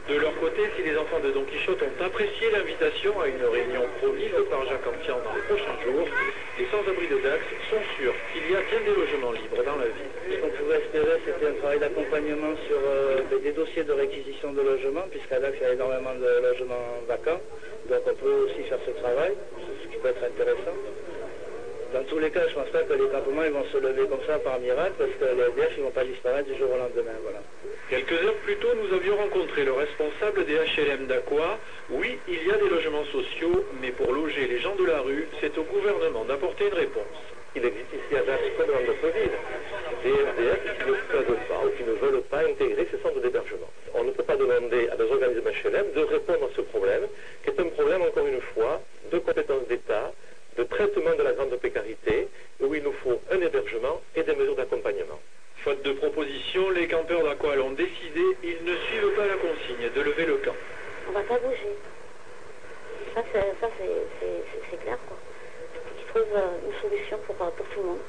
De leur côté, si les enfants de Don Quichotte ont apprécié l'invitation à une réunion promise par Jacques Antian dans les prochains jours, les sans-abri de Dax sont sûrs qu'il y a bien des logements libres dans la ville. Ce qu'on pouvait espérer, c'était un travail d'accompagnement sur euh, des- dossiers de réquisition de logements, puisqu'à Dax, y a énormément de logements vacants. Donc on peut aussi faire ce travail, ce qui peut être intéressant. Dans tous les cas, je ne pense pas que les campements ils vont se lever comme ça par miracle, parce que les SDF ne vont pas disparaître du jour au lendemain. Voilà. Quelques heures plus tôt, nous avions rencontré le responsable des HLM d'Aqua. Oui, il y a des logements sociaux, mais pour loger les gens de la rue, c'est au gouvernement d'apporter une réponse. Il existe ici à Dax, comme dans notre ville, des SDF qui ne peuvent pas ou qui ne veulent pas intégrer ces centres d'hébergement. On ne peut pas demander à des organismes HLM de répondre à ce problème, qui est un problème, encore une fois, de compétence d'État, de traitement de la grande précarité, où il nous faut un hébergement et des mesures d'accompagnement. Faute de proposition, les campeurs d'Aqua l'ont décidé, ils ne suivent pas la consigne de lever le camp. On va pas bouger. Ça, c'est, clair, quoi. Qu'ils trouvent euh, une solution pour, euh, pour tout le monde.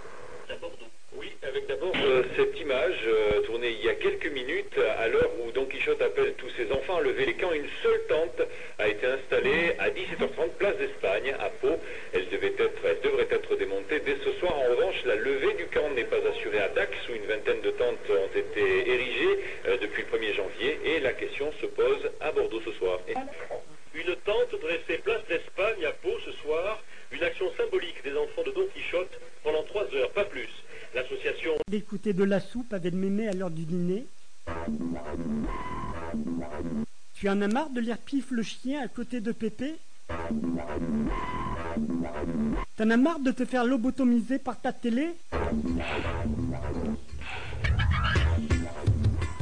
Oui, avec d'abord euh, cette image euh, tournée il y a quelques minutes, à l'heure où Don Quichotte appelle tous ses enfants à lever les camps, une seule tente a été installée à 17h30 place d'Espagne à Pau. Elle, devait être, elle devrait être démontée dès ce soir. En revanche, la levée du camp n'est pas assurée à Dax où une vingtaine de tentes ont été érigées euh, depuis le 1er janvier et la question se pose à Bordeaux ce soir. Une tente dressée place d'Espagne à Pau ce soir, une action symbolique des enfants de Don Quichotte pendant trois heures, pas plus. L'association D'écouter de la soupe avec mémé à l'heure du dîner. Tu en as marre de lire Pif le chien à côté de Pépé? T'en as marre de te faire lobotomiser par ta télé?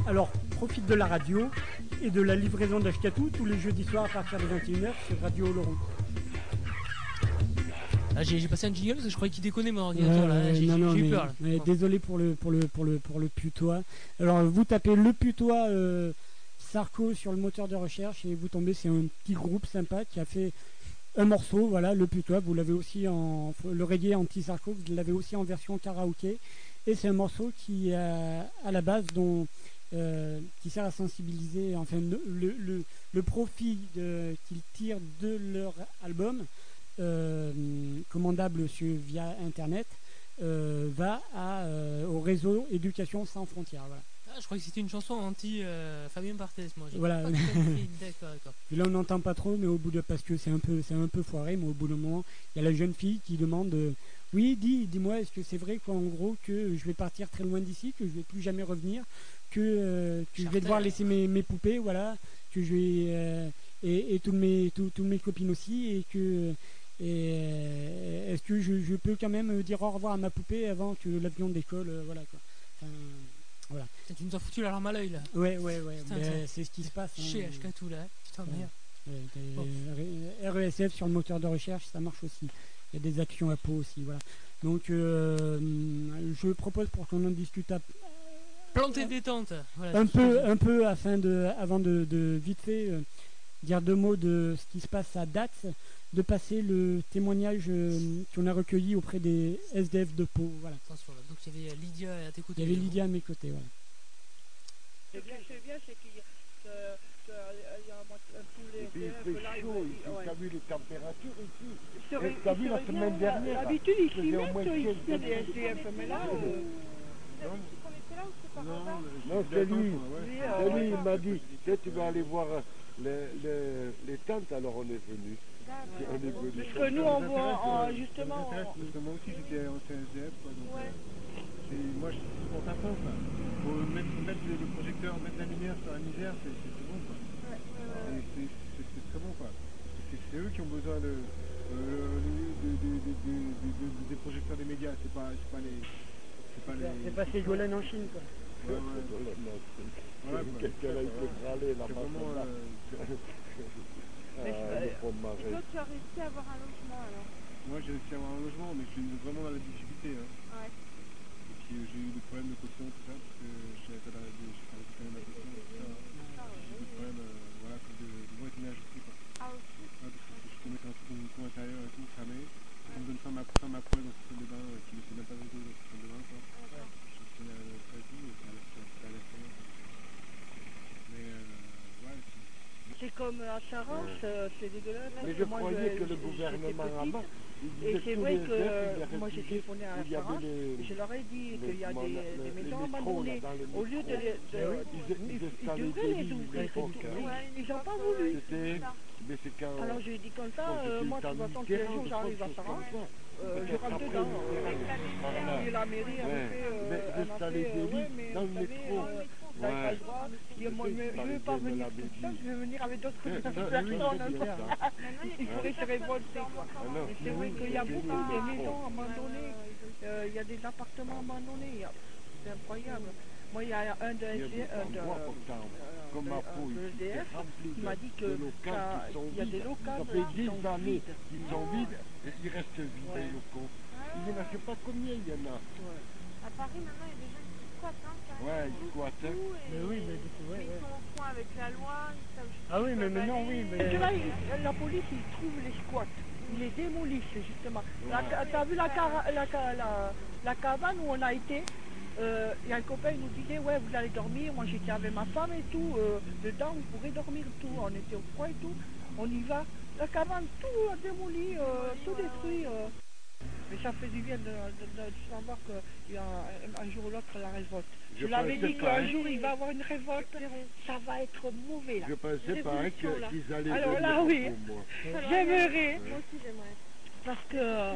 Alors, profite de la radio et de la livraison d'Ashkatou tous les jeudis soirs à partir de 21h sur Radio Oloron. Ah, j'ai passé un jingle parce que je croyais qu'il déconnait mon ordinateur là. Ouais, J'ai eu peur là. désolé pour le pour le pour le pour le putois. Alors vous tapez le putois euh, Sarko sur le moteur de recherche et vous tombez c'est un petit groupe sympa qui a fait un morceau voilà le putois vous l'avez aussi en le reggae anti Sarko vous l'avez aussi en version karaoké et c'est un morceau qui a à la base dont euh, qui sert à sensibiliser enfin le, le, le- profit qu'ils tirent de leur album commandable sur, via internet euh, va à, euh, au réseau éducation sans frontières voilà. Ah, je croyais que c'était une chanson anti euh, Fabien Barthez moi. Voilà. D'accord, d'accord. Et là on n'entend pas trop mais au bout de parce que c'est un peu c'est un peu foiré mais au bout d'un moment il y a la jeune fille qui demande euh, oui dis dis-moi est-ce que c'est vrai quoi en gros que je vais partir très loin d'ici que je vais plus jamais revenir que, euh, que je vais devoir laisser mes, mes poupées voilà que je vais euh, et, et toutes mes tout- toutes mes copines aussi et que et euh, est-ce que je, je peux quand même dire au revoir à ma poupée avant que l'avion décolle euh, voilà quoi Enfin, Putain, Tu nous as foutu la larme à l'œil là. ouais ouais ouais ben, c'est ce qui se passe hein. Chez HK2 là. Putain Ouais. merde. Ouais. R- RESF sur le moteur de recherche, ça marche aussi. Il y a des actions à peau aussi, voilà. Donc, euh, je propose pour qu'on en discute à- Planter des tentes. Voilà, un peu, un peu afin de, avant de, de vite fait euh, dire deux mots de ce qui se passe à Dax, de passer le témoignage euh, qu'on a recueilli auprès des SDF de Pau, voilà. Donc il y avait Lydia à tes côtés. Il y avait Lydia à mes côtés, voilà. Ce qui est bien, c'est qu'il y a, que- que, euh, il y a un, tous les il SDF, fait là, ouais. t'as vu les températures ici Il t'as il vu la semaine bien, dernière D'habitude, ils s'y mettent, 15 s'y mettent des SDF, mais là, euh, Non, c'est lui, c'est euh, lui, il m'a dit, tu tu vas aller voir euh, les, les, les tentes, alors on est venu. On est venu. parce que nous, on voit, en- justement, Parce que moi aussi j'étais en CSDF, quoi, donc Ouais. euh, moi je suis pour ta là. Faut mettre, mettre le, le projecteur, mettre la lumière sur la misère, c'est bon, quoi. C'est- c'est- C'est c'est très bon, quoi. C'est c'est eux qui ont besoin de, euh, de- de- de- de- de- de- de- des projecteurs des médias, c'est pas, c'est pas les... C'est pas les... C'est passé Golan en Chine, quoi. Ouais, ouais. Voilà, quoi. Quelqu'un a été râler C'est là-bas. vraiment... là. euh, Ah. Toi, tu as réussi à avoir un logement alors Moi j'ai réussi à avoir un logement, mais je suis vraiment dans la difficulté. Hein. Ouais. Et puis euh, j'ai eu des problèmes de caution, tout ça, parce que je suis arrêté la, je suis quand même la caution, tout ça. J'ai eu des problèmes, euh, voilà, cause de, de voisinage aussi, quoi. Ah, aussi Ouais, parce que je suis tombé dans une cour intérieure et tout, cramé. On me donne ça ma, ça ma poêle dans cette salle de bain, qui ne sait même pas d'eau dans cette salle de bain, quoi. Je suis allé à la stratégie et ça allait ça allait très bien, quoi. Mais euh, ouais, c'est- c'est comme à Saras, euh, c'est dégueulasse. Mais parce je moi, croyais je- que le gouvernement il Et c'est vrai que y moi j'ai des- téléphoné à Saras, les- je leur ai dit qu'il y a des, appelle, des maisons abandonnées. Au lieu de les. de- ils- devraient des les ouvrir. des c'est tout. trucs, hein. Ils- n'ont pas voulu. Mais c'est quand. Alors je lui ai dit comme ça, euh, moi le de toute façon tous les jours j'arrive à ça. euh, je rentre dedans. Et la mairie Ouais. fait, euh, Mais elle a fait, des euh, ouais, mais dans le métro. euh, Ouais. Je ne pas veux pas venir la tout Belgique. seul, je veux venir avec d'autres personnes. Il faudrait se révolter. c'est vrai qu'il y a beaucoup de mais maisons abandonnées, euh, il y a des appartements abandonnés, c'est incroyable. Moi, il y a un de euh, rempli qui m'a dit de que locales ça- qui sont il y a des vides. locales Ça là, fait qui sont 10 années vides. qu'ils sont vides et ils restent vides, les locaux. Il y en a, je sais pas combien il y en a. À Paris, maintenant, il y a des gens qui squattent. Hein, carrément, Ouais, ils squattent, Mais oui, mais du coup, ouais, mais ils sont au point avec la loi, ils savent Ah oui, mais maintenant, oui, mais- Parce que là, il- la police, ils trouvent les squats. Ils les démolissent, justement. La ca- T'as vu la, cara- la, ca- la, la cabane où on a été euh, Il y a un copain, il nous disait, ouais, vous allez dormir. Moi, j'étais avec ma femme et tout. euh, dedans, vous pourrez dormir tout. On était au froid et tout. On y va. La cabane, tout démoli, euh, tout détruit. euh. Mais ça fait du bien de, de- de savoir qu'il y a un, un jour ou l'autre la révolte. Je Je, l'avais dit qu'un hein. jour il va y avoir une révolte, ça va être mauvais là. Je pensais pas hein, qu'ils allaient Alors venir là, oui, pour moi. j'aimerais. Moi aussi, j'aimerais. Parce que euh,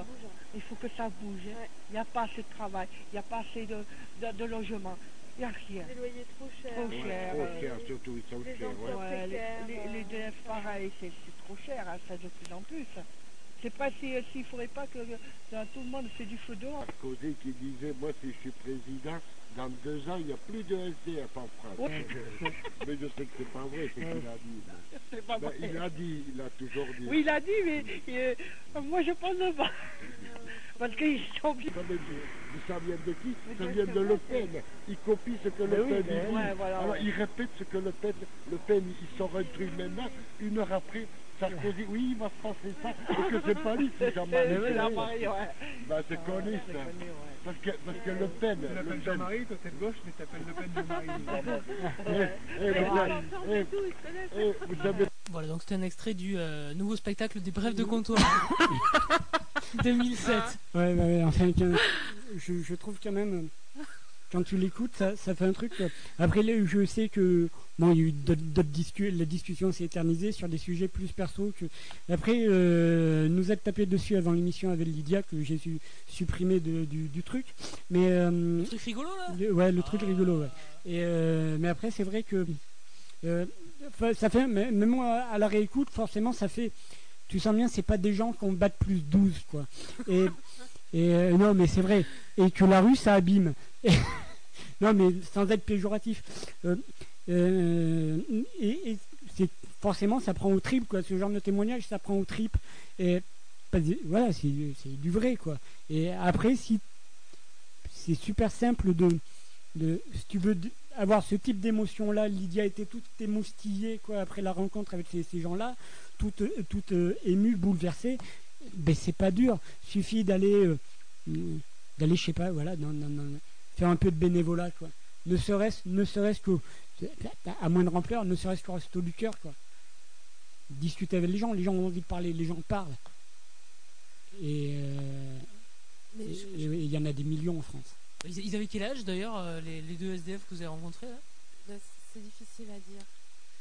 il faut que ça bouge. hein. Il n'y a pas assez de travail, il n'y a pas assez de, de, de logement. Il n'y a rien. Les loyers trop chers. Trop ouais. cher. Trop euh, cher, surtout, ils sont Les chers. emplois ouais. Ouais, les, précaires, les, les euh, DF, pareil, c'est c'est trop cher, hein, ça de plus en plus. C'est pas si- s'il ne faudrait pas que euh, tout le monde fait du feu dehors. Sarkozy qui disait, moi si je suis président, dans deux ans, il n'y a plus de SDF en France. Ouais. mais je sais que c'est pas vrai ce qu'il a dit. Pas Ben, vrai. il a dit, il a toujours dit. Oui, il a dit, mais euh, moi je pense pas. Parce qu'ils sont bien. Ça vient de- qui? Ça vient de Le Pen. Il copie ce que Mais Le Pen dit. ouais, voilà, Alors ouais. il répète ce que Le Pen, Le Pen il sort un truc maintenant, une heure après, Sarkozy, oui, il va se passer ça, et que c'est pas lui, c'est Jean-Marie. C'est ouais. Ben, c'est connu c'est ça. connu, ouais. Parce que, parce que Le Pen, Tu Le l'appelles Pen, Jean-Marie, toi t'es de gauche, mais t'appelles Le Pen Jean-Marie. Voilà, donc c'était un extrait du euh, nouveau spectacle des Brèves de comptoir 2007. Ouais, ouais, ouais, enfin, je, je trouve quand même, euh, quand tu l'écoutes, ça, ça fait un truc. Après, là, je sais que, bon, il y a eu d'autres d'autres discu- la discussion s'est éternisée sur des sujets plus perso. Que... Après, euh, nous a tapé dessus avant l'émission avec Lydia, que j'ai su, supprimé de- du, du truc. Mais, euh, Le truc rigolo là? le- ouais, le truc rigolo, ouais. Et, euh, mais après, c'est vrai que ça fait, même moi à la réécoute, forcément, ça fait. Tu sens bien, c'est pas des gens qu'on batte plus 12, quoi. Et, et euh, non, mais c'est vrai. Et que la rue, ça abîme. Et- non, mais sans être péjoratif. Euh, euh, et c'est forcément, ça prend au trip, quoi. Ce genre de témoignage, ça prend au trip. Et voilà, c'est du vrai, quoi. Et après, si c'est super simple de, si tu veux avoir ce type d'émotion là Lydia était toute émoustillée quoi après la rencontre avec ces, ces gens là toute toute euh, émue bouleversée ben c'est pas dur suffit d'aller euh, d'aller je sais pas voilà faire un peu de bénévolat quoi ne serait-ce ne serait-ce que à moindre ampleur ne serait-ce qu'au resto du cœur quoi discuter avec les gens les gens ont envie de parler les gens parlent et euh, il y en a des millions en France Ils, ils avaient quel âge d'ailleurs, euh, les, les deux SDF que vous avez rencontrés là? Bah, c'est difficile à dire.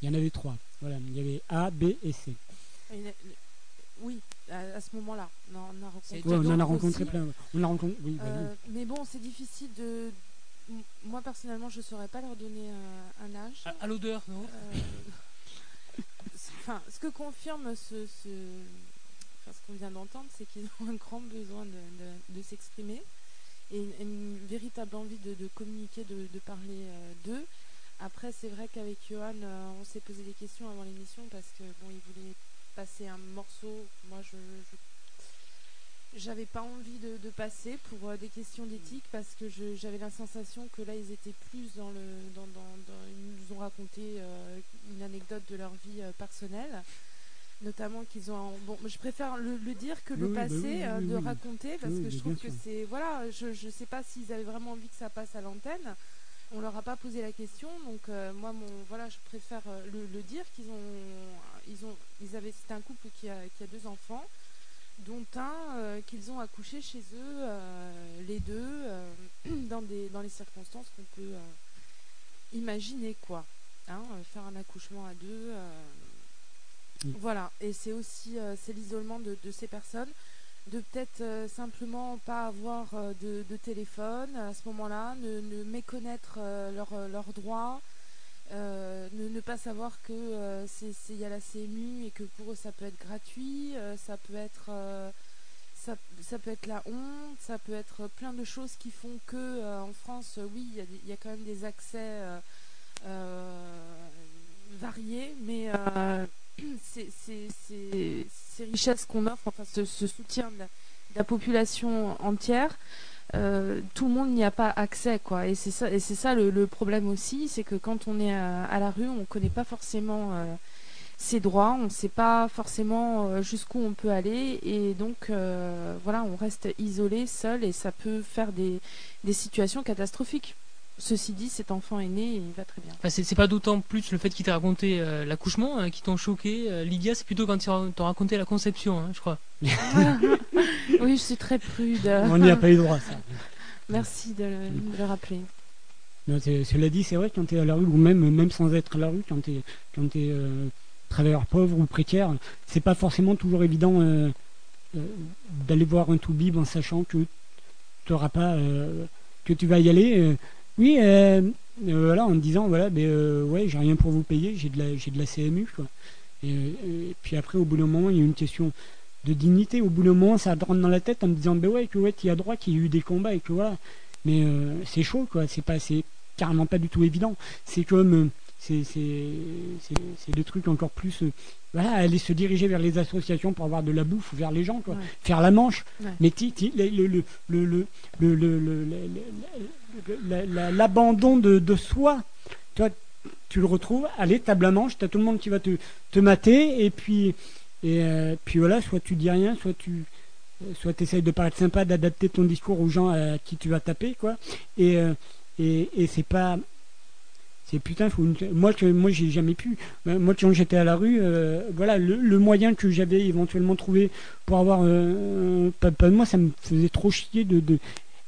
Il y en avait trois. Voilà, il y avait A, B et C. Oui, à, à ce moment-là, on en a rencontré. Ouais, on en a rencontré aussi. plein. On a rencontré. Oui, bah Euh, mais bon, c'est difficile de. Moi personnellement, je saurais pas leur donner euh, un âge. À, à l'odeur, non? Euh, Enfin, ce que confirme ce, ce- enfin, ce qu'on vient d'entendre, c'est qu'ils ont un grand besoin de, de- de s'exprimer et une, une véritable envie de, de communiquer, de, de parler euh, d'eux. Après, c'est vrai qu'avec Johan, euh, on s'est posé des questions avant l'émission parce que bon, il voulait passer un morceau. Moi, je, j'avais pas envie de, de passer pour euh, des questions d'éthique parce que j'avais la sensation que là ils étaient plus dans le dans, dans- dans- ils nous ont raconté euh, une anecdote de leur vie euh, personnelle. Notamment qu'ils ont bon je préfère le, le dire que Oui, le bah passer oui, euh, oui, de raconter parce que je bien trouve que c'est voilà je je sais pas s'ils avaient vraiment envie que ça passe à l'antenne on leur a pas posé la question donc euh, moi mon voilà je préfère euh, le, le dire qu'ils ont ils ont ils avaient c'était un couple qui a qui a deux enfants dont un euh, qu'ils ont accouché chez eux, euh, les deux, dans, des, dans les circonstances qu'on peut imaginer, quoi. Hein, faire un accouchement à deux. Mm. Voilà, et c'est aussi c'est l'isolement de, de ces personnes, de peut-être euh, simplement pas avoir euh, de, téléphone à ce moment-là, ne, ne méconnaître euh, leurs droits, ne, pas savoir que y a la CMU et que pour eux ça peut être gratuit, ça peut être ça, peut être la honte, ça peut être plein de choses qui font que en France, oui, il y, y a quand même des accès variés, mais ces, ces- richesses qu'on offre, enfin ce, ce soutien de la, population entière, euh, tout le monde n'y a pas accès quoi. Et c'est ça et c'est ça le, le problème aussi c'est que quand on est à, à la rue on connaît pas forcément euh, ses droits on sait pas forcément euh, jusqu'où on peut aller et donc euh, voilà on reste isolé seul et ça peut faire des, des situations catastrophiques ceci dit cet enfant est né et il va très bien Enfin, c'est pas d'autant plus le fait qu'il t'a raconté euh, l'accouchement hein, qui t'ont choqué. Euh, Lydia, c'est plutôt quand ils t'ont raconté la conception, hein, je crois. oui je suis très prude On n'y a pas eu droit, ça. merci de le, de le rappeler Non, c'est- cela dit, c'est vrai, quand tu es à la rue, ou même, même sans être à la rue, quand tu es, quand t'es, euh, travailleur pauvre ou précaire, c'est pas forcément toujours évident euh, euh, d'aller voir un toubib en sachant que t'auras pas, euh, que tu vas y aller. Oui, euh, euh, voilà, en disant voilà, ben, euh, ouais, j'ai rien pour vous payer, j'ai de la, j'ai de la CMU, quoi. Et, puis après, au bout d'un moment, il y a une question de dignité. Au bout d'un moment, ça rentre dans la tête en me disant, ben ouais, que ouais, y a droit qu'il y ait eu des combats et que voilà. Mais c'est chaud, quoi. C'est pas, c'est carrément pas du tout évident. C'est comme, c'est, des trucs encore plus. euh, voilà, aller se diriger vers les associations pour avoir de la bouffe vers les gens, quoi. Ouais. Faire la manche. Ouais. Mais ti- ti- le, le, le, le, le, le- le- le- le- la- la- l'abandon de, de soi, toi, tu le retrouves, allez, table à manche, t'as tout le monde qui va te, te mater, et puis, et, euh, puis voilà, soit tu dis rien, soit tu euh, soit essayes de paraître sympa, d'adapter ton discours aux gens à qui tu vas taper, quoi. Et, euh, et, et c'est pas. C'est putain, faut une- moi, que, moi j'ai jamais pu. Euh, Moi, quand j'étais à la rue, euh, voilà, le, le moyen que j'avais éventuellement trouvé pour avoir. euh, pas, pas- moi, ça me faisait trop chier de. de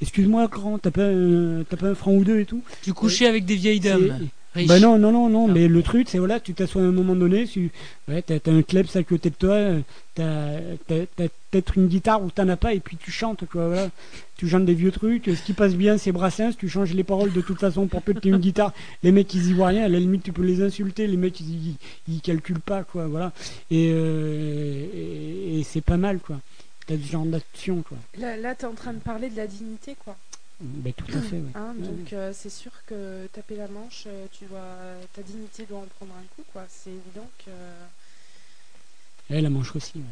Excuse-moi, grand, t'as pas, euh, t'as pas un franc ou deux et tout Tu couchais avec des vieilles dames. Bah non, non, non, non, mais le truc, c'est voilà, tu t'assois à un moment donné, tu, ouais, t'as, t'as un kleps à côté de toi, euh, t'as, t'as, peut-être une guitare ou t'en as pas, et puis tu chantes, quoi, voilà. Tu chantes des vieux trucs, ce qui passe bien, c'est Brassens, tu changes les paroles de toute façon pour peu que t'aies une guitare. Les mecs, ils y voient rien, à la limite, tu peux les insulter, les mecs, ils, ils, ils calculent pas, quoi, voilà. Et, euh, et, et c'est pas mal, quoi. T'as ce genre d'action, quoi. Là, là tu es en train de parler de la dignité, quoi. Ben, tout à fait. Hein, Ouais, donc euh, c'est sûr que taper la manche, euh, tu dois, ta dignité doit en prendre un coup, quoi. C'est évident que. Ouais, la manche aussi, ouais.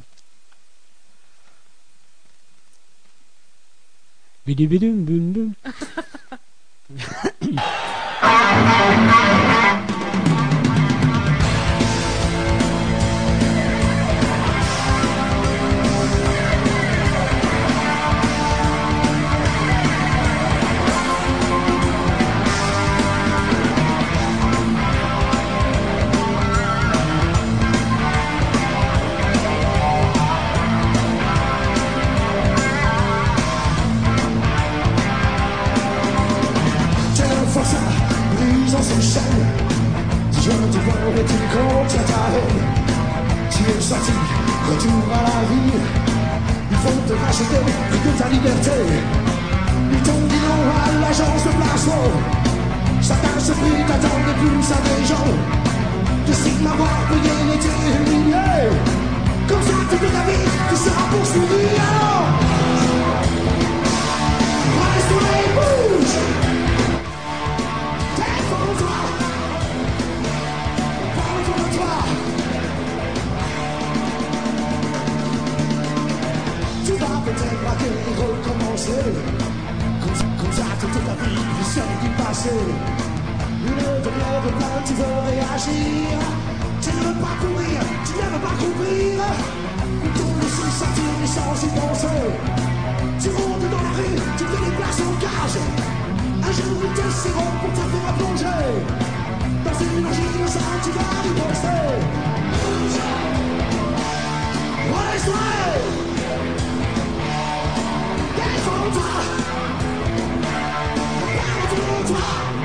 Bidibidum, bum, bum. Telle tu contient ta haine. Tu es sorti, retour à la vie. Il faut te racheter de ta liberté. Ils t'ont dit non à l'agence de Blasco. Chacun se prie d'attendre plus à des gens. De signes avoir payé l'été humilié. Comme ça, toute ta vie, tu seras poursuivi alors. Recommencer Comme, ça toute ta vie, celle du passé Une dernière plainte, tu veux réagir Tu ne veux pas courir, tu n'aimes pas croupir Ton laisser sortir les sans y penser Tu rondes dans la rue, tu te déplaces en cage un jour ils t'essaieront pour te faire plonger Dans une orgie innocente tu vas y penser autour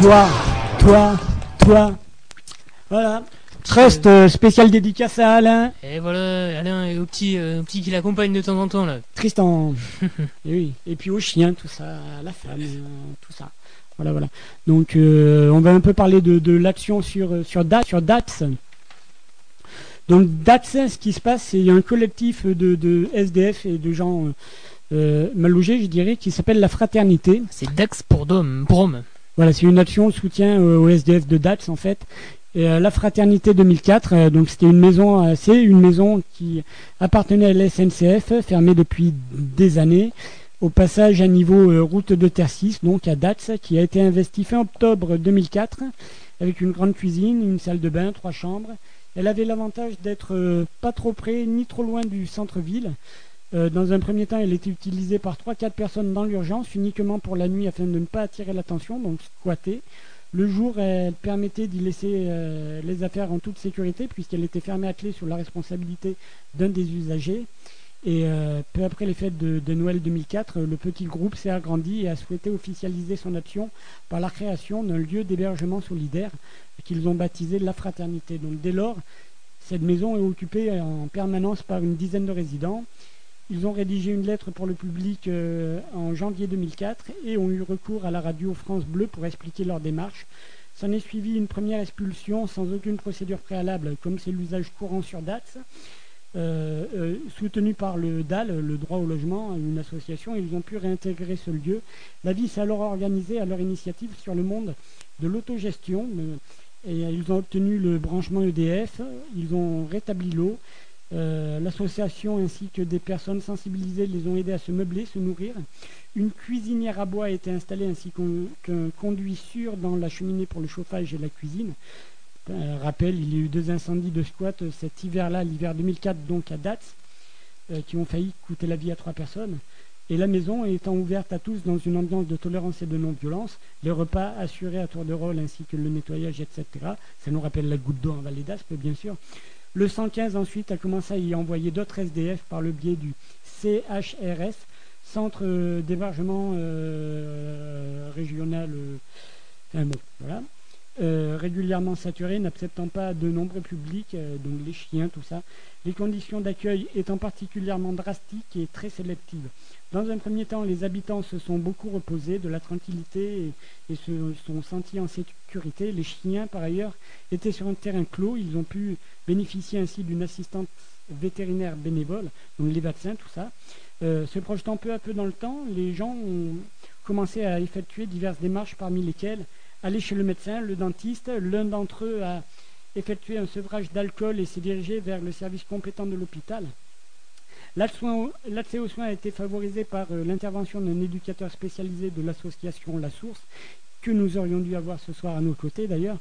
toi. Toi, toi. Voilà. Trust euh, spécial dédicace à Alain. Et voilà, Alain et au petit, euh, au petit qui l'accompagne de temps en temps là. Tristan. et oui. Et puis au chien, tout ça, à la femme, euh, tout ça. Voilà, voilà. Donc, euh, on va un peu parler de, de l'action sur sur sur DATS. Donc DATS, ce qui se passe, c'est il y a un collectif de, de SDF et de gens euh, mal logés, je dirais, qui s'appelle la Fraternité. C'est DAX pour Dom, Brom. Voilà, c'est une action de soutien euh, au SDF de DATS en fait. Euh, la Fraternité 2004, euh, donc c'était une maison, euh, une maison qui appartenait à la SNCF, fermée depuis des années, au passage à niveau route de Terre 6, donc à DATS, qui a été investie fin octobre 2004, avec une grande cuisine, une salle de bain, trois chambres. Elle avait l'avantage d'être pas trop près ni trop loin du centre-ville. Euh, dans un premier temps, elle était utilisée par 3-4 personnes dans l'urgence, uniquement pour la nuit afin de ne pas attirer l'attention, donc squatter. Le jour, elle permettait d'y laisser euh, les affaires en toute sécurité, puisqu'elle était fermée à clé sous la responsabilité d'un des usagers. Et euh, peu après les fêtes de, de Noël 2004, le petit groupe s'est agrandi et a souhaité officialiser son action par la création d'un lieu d'hébergement solidaire qu'ils ont baptisé La Fraternité. Donc dès lors, cette maison est occupée en permanence par une dizaine de résidents. Ils ont rédigé une lettre pour le public euh, en janvier 2004 et ont eu recours à la radio France Bleu pour expliquer leur démarche. S'en est suivi une première expulsion sans aucune procédure préalable, comme c'est l'usage courant sur DATS. Euh, euh, par le DAL, le droit au logement, une association, ils ont pu réintégrer ce lieu. La vie s'est alors organisée à leur initiative sur le monde de l'autogestion. euh, ils ont obtenu le branchement EDF, ils ont rétabli l'eau. Euh, L'association ainsi que des personnes sensibilisées les ont aidés à se meubler, se nourrir. Une cuisinière à bois a été installée ainsi qu'un conduit sûr dans la cheminée pour le chauffage et la cuisine. Euh, rappel, il y a eu deux incendies de squat cet hiver-là, l'hiver 2004, donc à Dax, euh, qui ont failli coûter la vie à trois personnes. Et la maison étant ouverte à tous dans une ambiance de tolérance et de non-violence, les repas assurés à tour de rôle ainsi que le nettoyage, etc. Ça nous rappelle la goutte d'eau en Vallée d'Aspe, bien sûr. Le 115 ensuite a commencé à y envoyer d'autres SDF par le biais du CHRS, Centre euh, d'hébergement euh, régional. euh. Euh, régulièrement saturé, n'acceptant pas de nombreux publics, euh, donc les chiens, tout ça. Les conditions d'accueil étant particulièrement drastiques et très sélectives. Dans un premier temps, les habitants se sont beaucoup reposés de la tranquillité et, se sont sentis en sécurité. Les chiens, par ailleurs, étaient sur un terrain clos. Ils ont pu bénéficier ainsi d'une assistante vétérinaire bénévole, donc les vaccins, tout ça. Euh, se projetant peu à peu dans le temps, les gens ont commencé à effectuer diverses démarches parmi lesquelles aller chez le médecin, le dentiste. L'un d'entre eux a effectué un sevrage d'alcool et s'est dirigé vers le service compétent de l'hôpital. L'accès aux soins a été favorisé par euh, l'intervention d'un éducateur spécialisé de l'association La Source, que nous aurions dû avoir ce soir à nos côtés d'ailleurs,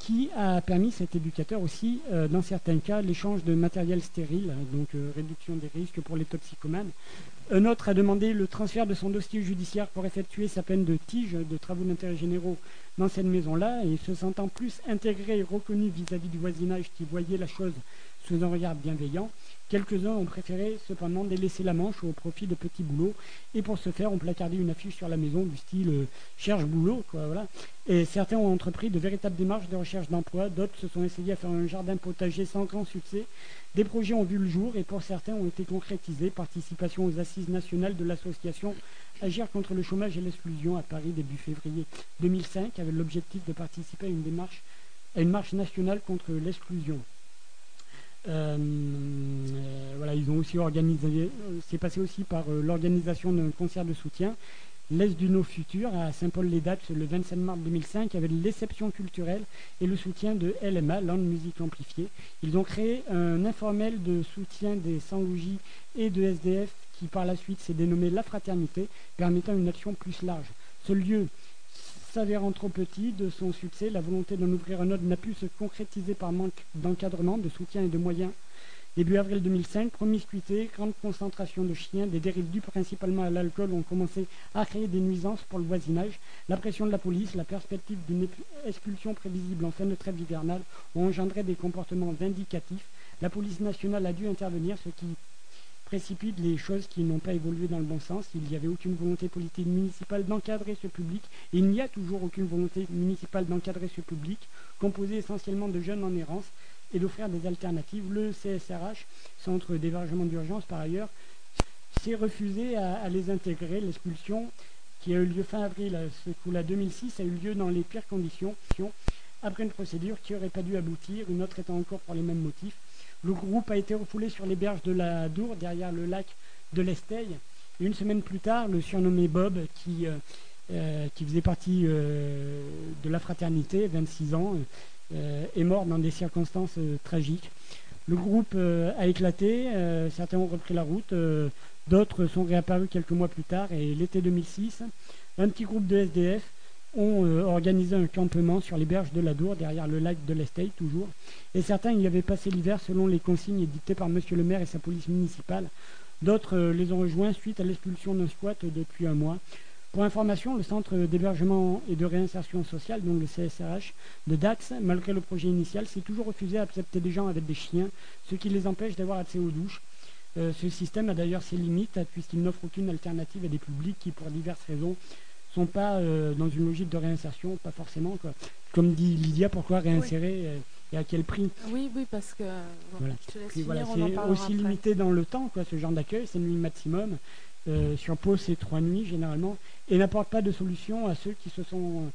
qui a permis cet éducateur aussi, euh, dans certains cas, l'échange de matériel stérile, donc euh, réduction des risques pour les toxicomanes. Un autre a demandé le transfert de son dossier judiciaire pour effectuer sa peine de tige de travaux d'intérêt généraux dans cette maison-là, et se sentant plus intégré et reconnu vis-à-vis du voisinage qui voyait la chose sous un bienveillant, quelques-uns ont préféré cependant délaisser la manche au profit de petits boulots, et pour ce faire, ont placardé une affiche sur la maison du style euh, cherche boulot, quoi, voilà. Et certains ont entrepris de véritables démarches de recherche d'emploi, d'autres se sont essayés à faire un jardin potager sans grand succès. Des projets ont vu le jour et pour certains ont été concrétisés. Participation aux assises nationales de l'association Agir contre le chômage et l'exclusion à Paris début février 2005 avec l'objectif de participer à une démarche à une marche nationale contre l'exclusion. Euh, euh, voilà, ils ont aussi organisé, euh, c'est passé aussi par l'organisation d'un concert de soutien, l'Est du No Futur à Saint-Paul-les-Dates le 27 mars 2005 avec l'exception culturelle et le soutien de LMA, Land Musique Amplifiée. Ils ont créé un informel de soutien des sans-logis et de SDF qui par la suite s'est dénommé La Fraternité, permettant une action plus large. Ce lieu s'avérant trop petit de son succès, la volonté d'en ouvrir un autre n'a pu se concrétiser par manque d'encadrement, de soutien et de moyens. Début avril 2005, promiscuité, grande concentration de chiens, des dérives dues principalement à l'alcool ont commencé à créer des nuisances pour le voisinage. La pression de la police, la perspective d'une expulsion prévisible en fin de trêve hivernale ont engendré des comportements vindicatifs. La police nationale a dû intervenir, ce qui précipite les choses qui n'ont pas évolué dans le bon sens. Il n'y avait aucune volonté politique municipale d'encadrer ce public. Il n'y a toujours aucune volonté municipale d'encadrer ce public, composé essentiellement de jeunes en errance, et d'offrir des alternatives. Le CSRH, Centre d'hébergement d'urgence par ailleurs, s'est refusé à, les intégrer. L'expulsion qui a eu lieu fin avril, ce coup-là 2006, a eu lieu dans les pires conditions, après une procédure qui n'aurait pas dû aboutir, une autre étant encore pour les mêmes motifs. Le groupe a été refoulé sur les berges de la Dour, derrière le lac de l'Esteille. Et une semaine plus tard, le surnommé Bob, qui, euh, euh, faisait partie euh, de la fraternité, 26 ans, est mort dans des circonstances tragiques. Le groupe a éclaté, certains ont repris la route, d'autres sont réapparus quelques mois plus tard. Et l'été 2006, un petit groupe de SDF ont euh, organisé un campement sur les berges de la Dour, derrière le lac de l'Estey, toujours. Et certains y avaient passé l'hiver selon les consignes éditées par monsieur le maire et sa police municipale. D'autres euh, les ont rejoints suite à l'expulsion d'un squat depuis un mois. Pour information, le centre d'hébergement et de réinsertion sociale, donc le CSRH de Dax, malgré le projet initial, s'est toujours refusé à accepter des gens avec des chiens, ce qui les empêche d'avoir accès aux douches. Euh, ce système a d'ailleurs ses limites, puisqu'il n'offre aucune alternative à des publics qui, pour diverses raisons, sont pas euh, dans une logique de réinsertion, pas forcément. Quoi. Comme dit Lydia, pourquoi réinsérer euh, et à quel prix? Oui, oui, parce que voilà. c'est aussi limité dans le temps, quoi, ce genre d'accueil, c'est une nuit maximum. Euh, sur pause, c'est trois nuits généralement, et n'apporte pas de solution à ceux qui se sont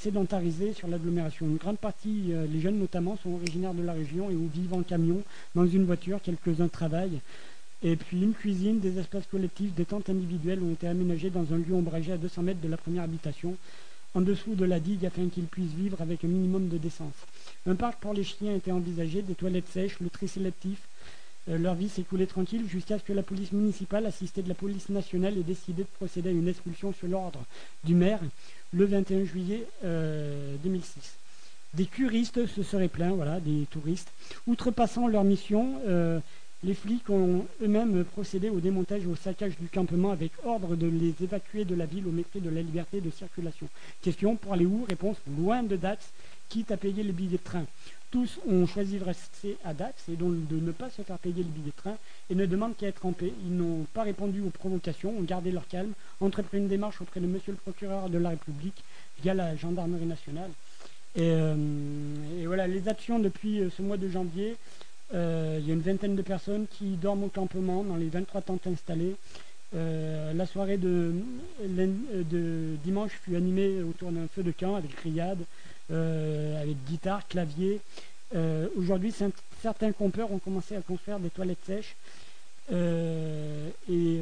sédentarisés sur l'agglomération. Une grande partie, les jeunes notamment, sont originaires de la région et ou vivent en camion, dans une voiture, quelques-uns travaillent. Et puis une cuisine, des espaces collectifs, des tentes individuelles ont été aménagées dans un lieu ombragé à 200 mètres de la première habitation, en dessous de la digue afin qu'ils puissent vivre avec un minimum de décence. Un parc pour les chiens était envisagé, des toilettes sèches, le tri sélectif. Euh, leur vie coulée tranquille jusqu'à ce que la police municipale, assistée de la police nationale, ait décidé de procéder à une expulsion sur l'ordre du maire le 21 juillet 2006. Euh, des curistes se seraient plaints, voilà, des touristes, outrepassant leur mission. Euh, les flics ont eux-mêmes procédé au démontage et au saccage du campement avec ordre de les évacuer de la ville au mépris de la liberté de circulation. Question pour aller où? Réponse loin de Dax, quitte à payer les billets de train. Tous ont choisi de rester à Dax et donc de ne pas se faire payer les billets de train et ne demandent qu'à être en paix. Ils n'ont pas répondu aux provocations, ont gardé leur calme, entrepris une démarche auprès de monsieur le procureur de la République via la gendarmerie nationale. Et, euh, voilà, les actions depuis euh, ce mois de janvier euh, il y a une vingtaine de personnes qui dorment au campement dans les 23 tentes installées. Euh, la soirée de, dimanche fut animée autour d'un feu de camp avec criade, euh, avec guitare, clavier. Aujourd'hui, certains compeurs ont commencé à construire des toilettes sèches et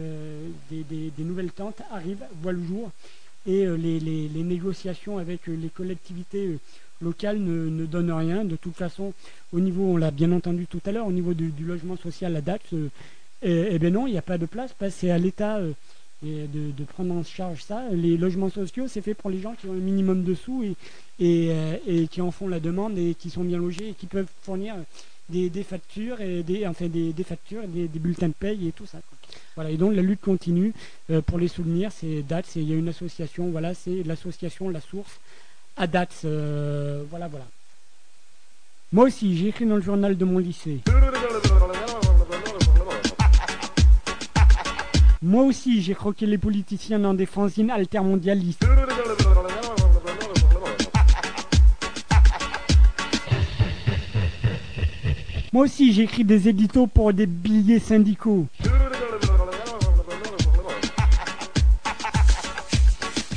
des, nouvelles tentes arrivent, voient le jour. Et les, négociations avec les collectivités local ne, donne rien. De toute façon, au niveau, on l'a bien entendu tout à l'heure, au niveau du, logement social à Dax, euh, eh, eh bien non, il n'y a pas de place. C'est à l'État euh, de, prendre en charge ça. Les logements sociaux, c'est fait pour les gens qui ont un minimum de sous et, euh, et, qui en font la demande et qui sont bien logés et qui peuvent fournir des, factures et des, enfin des, factures, des, bulletins de paye et tout ça. Voilà, et donc la lutte continue. pour les souvenirs, c'est Dax, il y a une association, voilà, c'est l'association La Source à date. Euh, voilà, voilà. Moi aussi, j'ai écrit dans le journal de mon lycée. Moi aussi, j'ai croqué les politiciens dans des fanzines altermondialistes. Moi aussi, j'ai écrit des éditos pour des billets syndicaux.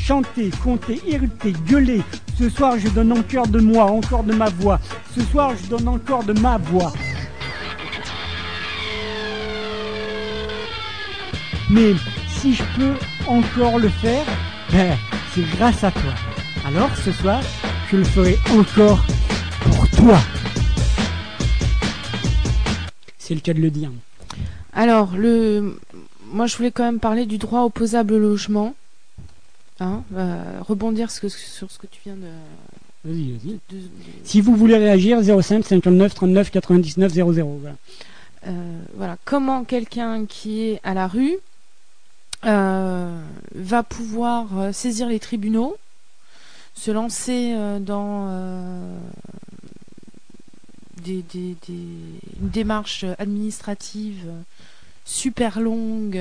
Chanter, compter, irriter, gueuler, ce soir, je donne encore de moi, encore de ma voix. Ce soir, je donne encore de ma voix. Mais si je peux encore le faire, ben, c'est grâce à toi. Alors ce soir, je le ferai encore pour toi. C'est le cas de le dire. Alors, le, moi, je voulais quand même parler du droit opposable au logement. Hein, euh, rebondir ce que- sur ce que tu viens de. Vas-y, vas-y. de- de- Si vous voulez réagir, 05 59 39 99 00. Voilà. Euh, voilà, comment quelqu'un qui est à la rue euh, va pouvoir euh, saisir les tribunaux, se lancer dans des, des- des- une démarche administrative super longue,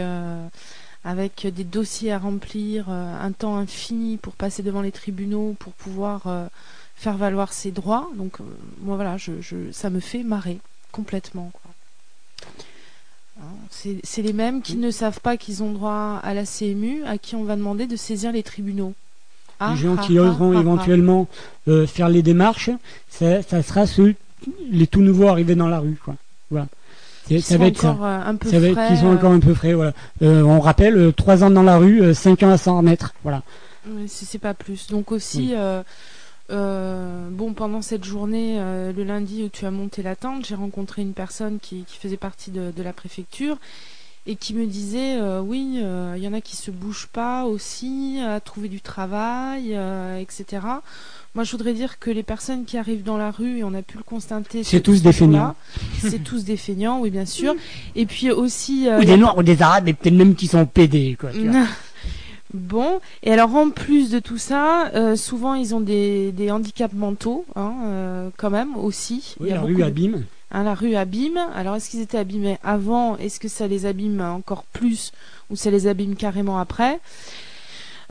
avec des dossiers à remplir, euh, un temps infini pour passer devant les tribunaux, pour pouvoir euh, faire valoir ses droits. Donc, euh, moi, voilà, je, je- ça me fait marrer complètement. Hein, C'est les mêmes qui ne savent pas qu'ils ont droit à la CMU, à qui on va demander de saisir les tribunaux. Ah, les gens ah, qui oseront ah, ah. éventuellement euh, faire les démarches, ça, ça sera ceux, les tout nouveaux arrivés dans la rue. Quoi. Voilà. Qui sont ça. encore, euh, un peu frais, qui sont euh. encore un peu frais. Voilà. Euh, on rappelle, euh, 3 ans dans la rue, 5 ans à s'en remettre. Voilà. Oui, si c'est pas plus. Donc aussi, Oui. euh, euh, bon, pendant cette journée, euh, le lundi où tu as monté la tente, j'ai rencontré une personne qui, qui faisait partie de, de la préfecture et qui me disait, euh, oui, euh, il y en a qui se bougent pas aussi à trouver du travail, euh, etc. Moi, je voudrais dire que les personnes qui arrivent dans la rue, et on a pu le constater, C'est ce- tous des feignants. C'est tous des feignants, oui, bien sûr. Et puis aussi... euh, ou des noirs ou des arabes, et peut-être même qui sont pédés. Quoi, tu vois. Bon, et alors en plus de tout ça, euh, souvent ils ont des, des handicaps mentaux, hein, euh, quand même aussi. Oui, Il y a la rue de- abîme. Hein, la rue abîme. Alors est-ce qu'ils étaient abîmés avant? Est-ce que ça les abîme encore plus ou ça les abîme carrément après?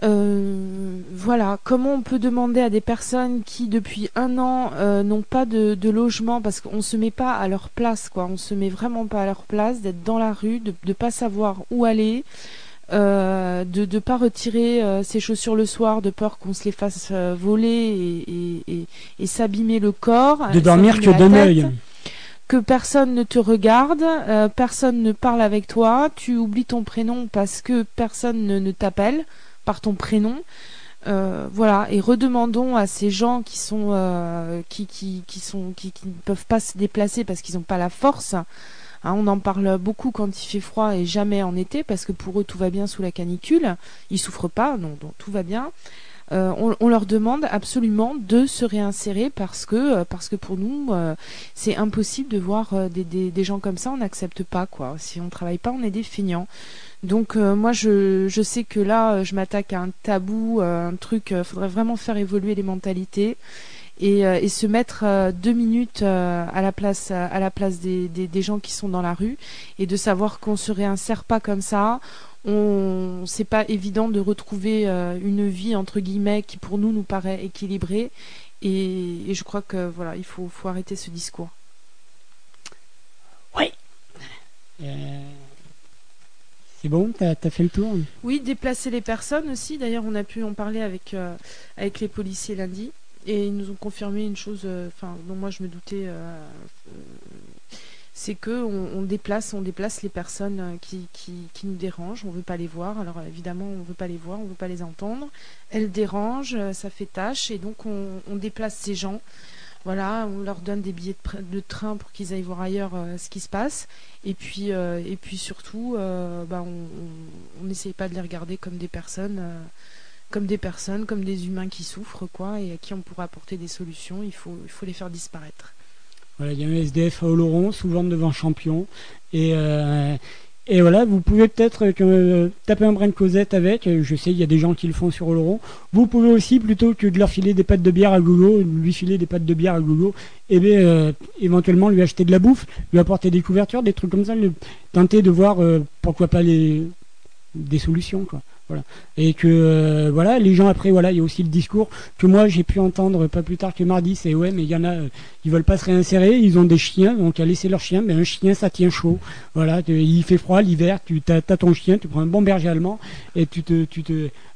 Euh, voilà, comment on peut demander à des personnes qui depuis un an euh, n'ont pas de, de logement? Parce qu'on se met pas à leur place, quoi. On se met vraiment pas à leur place d'être dans la rue, de ne pas savoir où aller, euh, de ne pas retirer euh, ses chaussures le soir de peur qu'on se les fasse euh, voler et, et, et, et s'abîmer le corps, De dormir que d'un œil. Que personne ne te regarde, euh, personne ne parle avec toi, tu oublies ton prénom parce que personne ne, t'appelle par ton prénom. Euh, voilà, et redemandons à ces gens qui sont euh, qui, qui, qui sont qui, qui ne peuvent pas se déplacer parce qu'ils n'ont pas la force. hein, on en parle beaucoup quand il fait froid et jamais en été parce que pour eux tout va bien sous la canicule. Ils souffrent pas, non, donc tout va bien. Euh, on, on leur demande absolument de se réinsérer parce que euh, parce que pour nous euh, c'est impossible de voir euh, des, des, des gens comme ça. On n'accepte pas quoi. Si on travaille pas on est des feignants. Donc euh, moi je, je sais que là euh, je m'attaque à un tabou un truc euh, faudrait vraiment faire évoluer les mentalités et, et se mettre deux minutes à la place à la place des, des, des gens qui sont dans la rue et de savoir qu'on se réinsère pas comme ça on c'est pas évident de retrouver euh, une vie entre guillemets qui pour nous nous paraît équilibrée et, et je crois que voilà il faut, faut arrêter ce discours Euh, C'est bon, t'as as fait le tour? Oui, déplacer les personnes aussi. D'ailleurs, on a pu en parler avec, euh, avec les policiers lundi. Et ils nous ont confirmé une chose, euh, enfin, dont moi je me doutais, c'est que on, déplace, on déplace les personnes euh, qui, nous dérangent. On veut pas les voir. Alors évidemment, on veut pas les voir, on veut pas les entendre. Elles dérangent, euh, ça fait tâche, et donc on, déplace ces gens. Voilà, on leur donne des billets de, train pour qu'ils aillent voir ailleurs euh, ce qui se passe. Et puis, euh, et puis surtout, euh, bah, on n'essaye pas de les regarder comme des personnes, euh, comme des personnes, comme des humains qui souffrent, quoi, et à qui on pourrait apporter des solutions. Il faut, il faut les faire disparaître. Voilà, il y a un SDF à Oloron, souvent devant Champion. Et, euh, et voilà, vous pouvez peut-être euh, taper un brin de causette avec. euh, Je sais, il y a des gens qui le font sur Oloron. Vous pouvez aussi, plutôt que de leur filer des pattes de bière à gogo, lui filer des pattes de bière à gogo, et bien, euh, éventuellement lui acheter de la bouffe, lui apporter des couvertures, des trucs comme ça, tenter de voir euh, pourquoi pas des solutions quoi. Et que euh, voilà, les gens après voilà, il y a aussi le discours que moi j'ai pu entendre pas plus tard que mardi, c'est ouais, mais il y en a euh, ils veulent pas se réinsérer, ils ont des chiens, donc à laisser leur chien, mais un chien ça tient chaud. Voilà, il fait froid l'hiver, tu as, ton chien, tu prends un bon berger allemand et tu te tu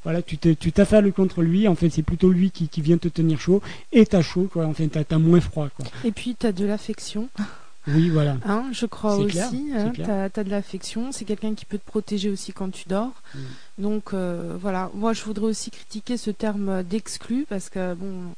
voilà, tu te t'affales contre lui, en fait, c'est plutôt lui qui, vient te tenir chaud et t'as chaud quoi, enfin t'as as moins froid. Et puis, tu as de l'affection. Oui, voilà. Hein, je crois aussi. hein, tu as, de l'affection. C'est quelqu'un qui peut te protéger aussi quand tu dors. Mm. Donc euh, voilà. Moi, je voudrais aussi critiquer ce terme d'exclu parce que bon,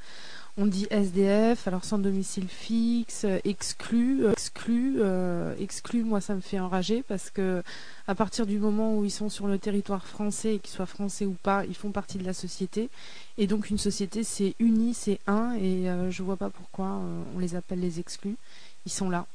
on dit SDF, alors sans domicile fixe, exclu. Euh, exclus, euh, exclus, moi ça me fait enrager parce que à partir du moment où ils sont sur le territoire français, qu'ils soient français ou pas, ils font partie de la société. Et donc une société c'est uni, c'est un, et euh, je vois pas pourquoi euh, on les appelle les exclus. Ils sont là.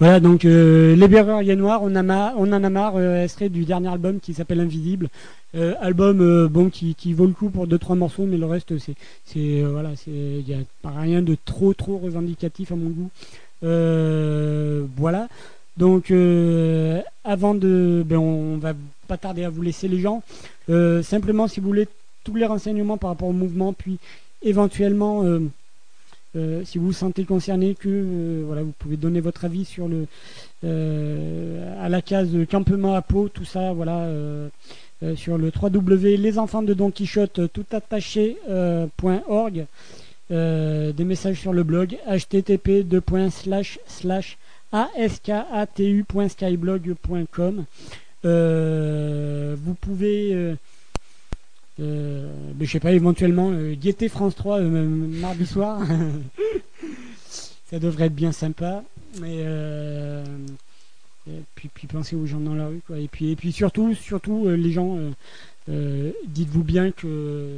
Voilà, donc euh, Les Berruriers Noirs, on, a on en a marre, euh, extrait du dernier album qui s'appelle Invisible. Euh, album euh, bon qui, vaut le coup pour deux trois morceaux, mais le reste c'est euh, voilà, c'est il y a pas rien de trop trop revendicatif à mon goût. Voilà. Donc avant de, ben, on va pas tarder à vous laisser les gens. Simplement si vous voulez tous les renseignements par rapport au mouvement, puis éventuellement euh, si vous vous sentez concerné, que euh, voilà, vous pouvez donner votre avis sur le euh, à la case campement à peau, tout ça, voilà, sur le 3W les enfants de Don Quichotte tout des messages sur le blog http askatu.skyblog.com vous pouvez euh, je sais pas éventuellement euh, France 3 euh, mardi soir. Ça devrait être bien sympa. Et, euh, et puis puis pensez aux gens dans la rue quoi. Et puis et puis surtout surtout euh, les gens dites-vous bien que,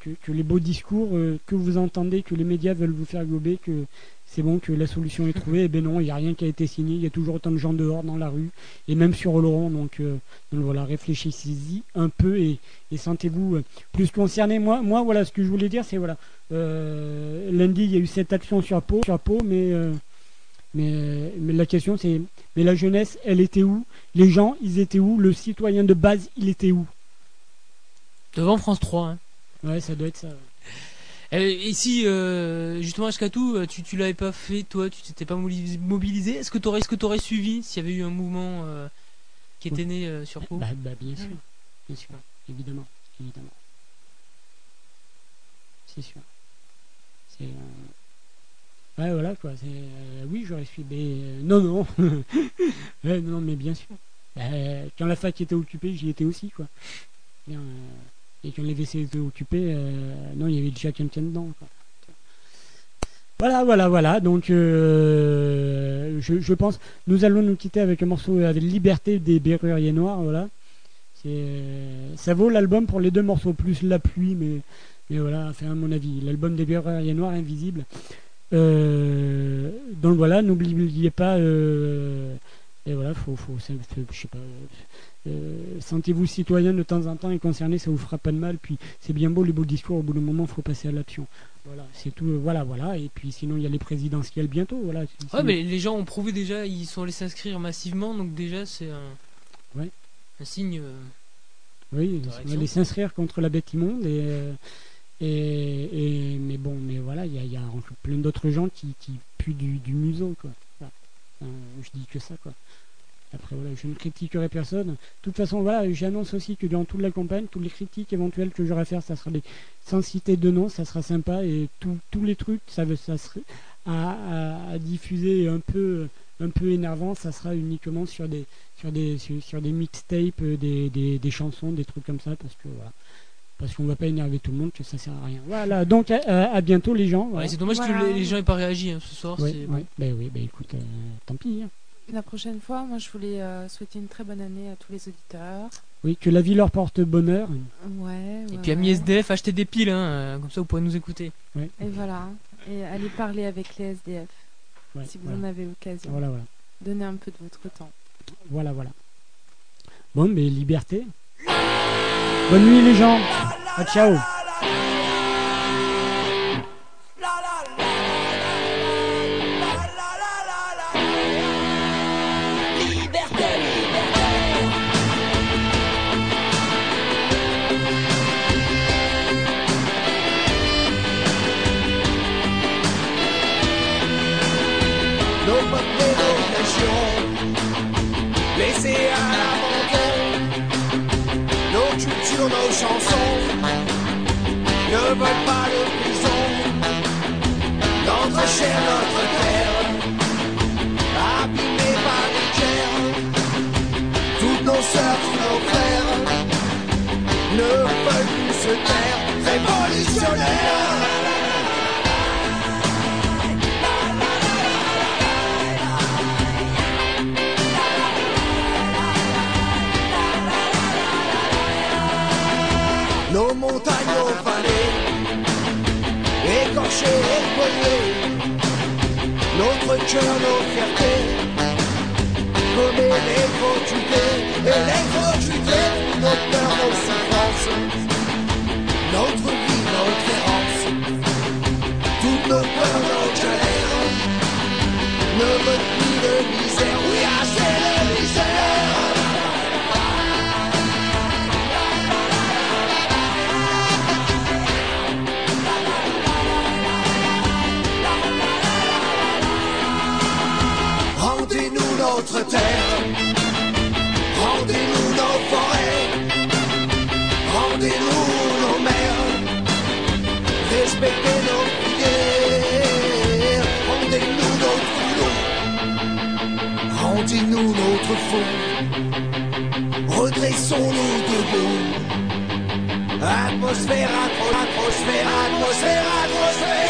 que que les beaux discours que vous entendez que les médias veulent vous faire gober que c'est bon que la solution est trouvée. Et ben non il n'y a rien qui a été signé. Il y a toujours autant de gens dehors dans la rue et même sur Oloron. Donc, euh, donc voilà réfléchissez-y un peu et, et sentez-vous euh, plus concerné. Moi moi voilà ce que je voulais dire c'est voilà euh, lundi il y a eu cette action sur Pau sur Pau mais euh, mais, mais la question c'est mais la jeunesse elle était où? Les gens ils étaient où? Le citoyen de base il était où? Devant France 3. Hein. ouais ça doit être ça Et si euh, justement Ashkatou, euh, tu tu l'avais pas fait toi, tu t'étais pas mobili- mobilisé, est-ce que t'aurais t'aurais suivi s'il y avait eu un mouvement euh, qui était né euh, sur Pau? Bah, bah, bien sûr. Bien sûr. Évidemment. Évidemment. C'est sûr. Euh, ouais voilà quoi. C'est euh, oui j'aurais suivi mais euh, non non. Ouais, non mais bien sûr. Euh, quand la fac était occupée j'y étais aussi quoi. Euh, et quand les WC occupés euh, non il y avait déjà quelqu'un dedans. Voilà, voilà, voilà. Donc, euh, je, pense, nous allons nous quitter avec un morceau avec Liberté des Berruriers Noirs. Voilà. C'est, euh, ça vaut l'album pour les deux morceaux plus la pluie, mais, voilà. Enfin, à mon avis, l'album des Berruriers Noirs invisible. Euh, donc voilà, n'oubliez pas. euh, et voilà, faut, faut, je sais pas. euh, Sentez-vous citoyen de temps en temps et concerné, ça vous fera pas de mal. Puis c'est bien beau les beaux discours, au bout d'un moment, faut passer à l'action. Voilà, c'est tout. euh, Voilà, voilà. Et puis sinon, il y a les présidentielles bientôt. Voilà. Ouais, mais les gens ont prouvé déjà, ils sont allés s'inscrire massivement, donc déjà c'est un, Ouais. un signe. euh, Oui, va réaction. aller s'inscrire contre la bête immonde et, euh, et, et- mais bon, mais voilà, il y a, y plein d'autres gens qui, qui puent du, du museau, quoi. Enfin, je dis que ça, quoi. Après, voilà, je ne critiquerai personne. De toute façon, voilà, j'annonce aussi que durant toute la campagne, toutes les critiques éventuelles que j'aurai à faire, ça sera des, sans citer de nom, ça sera sympa et tous les trucs, ça, ça serait à, diffuser un peu, un peu énervant, ça sera uniquement sur des, sur des, sur, sur des mixtapes, euh, des, des, des chansons, des trucs comme ça, parce que voilà. Parce qu'on va pas énerver tout le monde, que ça sert à rien. Voilà, donc à, à- à bientôt les gens. Ouais, c'est dommage Voilà. que les, les gens aient pas réagi hein, ce soir. Ouais. Ben oui, ben écoute, euh, tant pis. hein. La prochaine fois, moi, je voulais euh, souhaiter une très bonne année à tous les auditeurs. Oui, que la vie leur porte bonheur. Ouais. Et puis amis. SDF, achetez des piles, hein, euh, comme ça vous pourrez nous écouter. Ouais. Et voilà. Et allez parler avec les SDF. Ouais, si vous voilà. en avez l'occasion. Voilà, voilà. Donnez un peu de votre temps. Voilà, voilà. Bon, mais liberté. Bonne nuit les gens. Ah, ciao. Nos chansons ne veulent pas de prison. Notre chair, notre terre, abîmée par les guerres. Toutes nos sœurs, nos frères ne veulent plus se taire. Révolutionnaires! faccio l'occhio a te come le fortune e le fortune non per la terre, rendez-nous nos forêts, rendez-nous nos mers, respectez nos prières, rendez-nous notre flot, rendez-nous notre fond, redressons-nous debout. Atmosphère, atmo- atmosphère, atmosphère, atmosphère.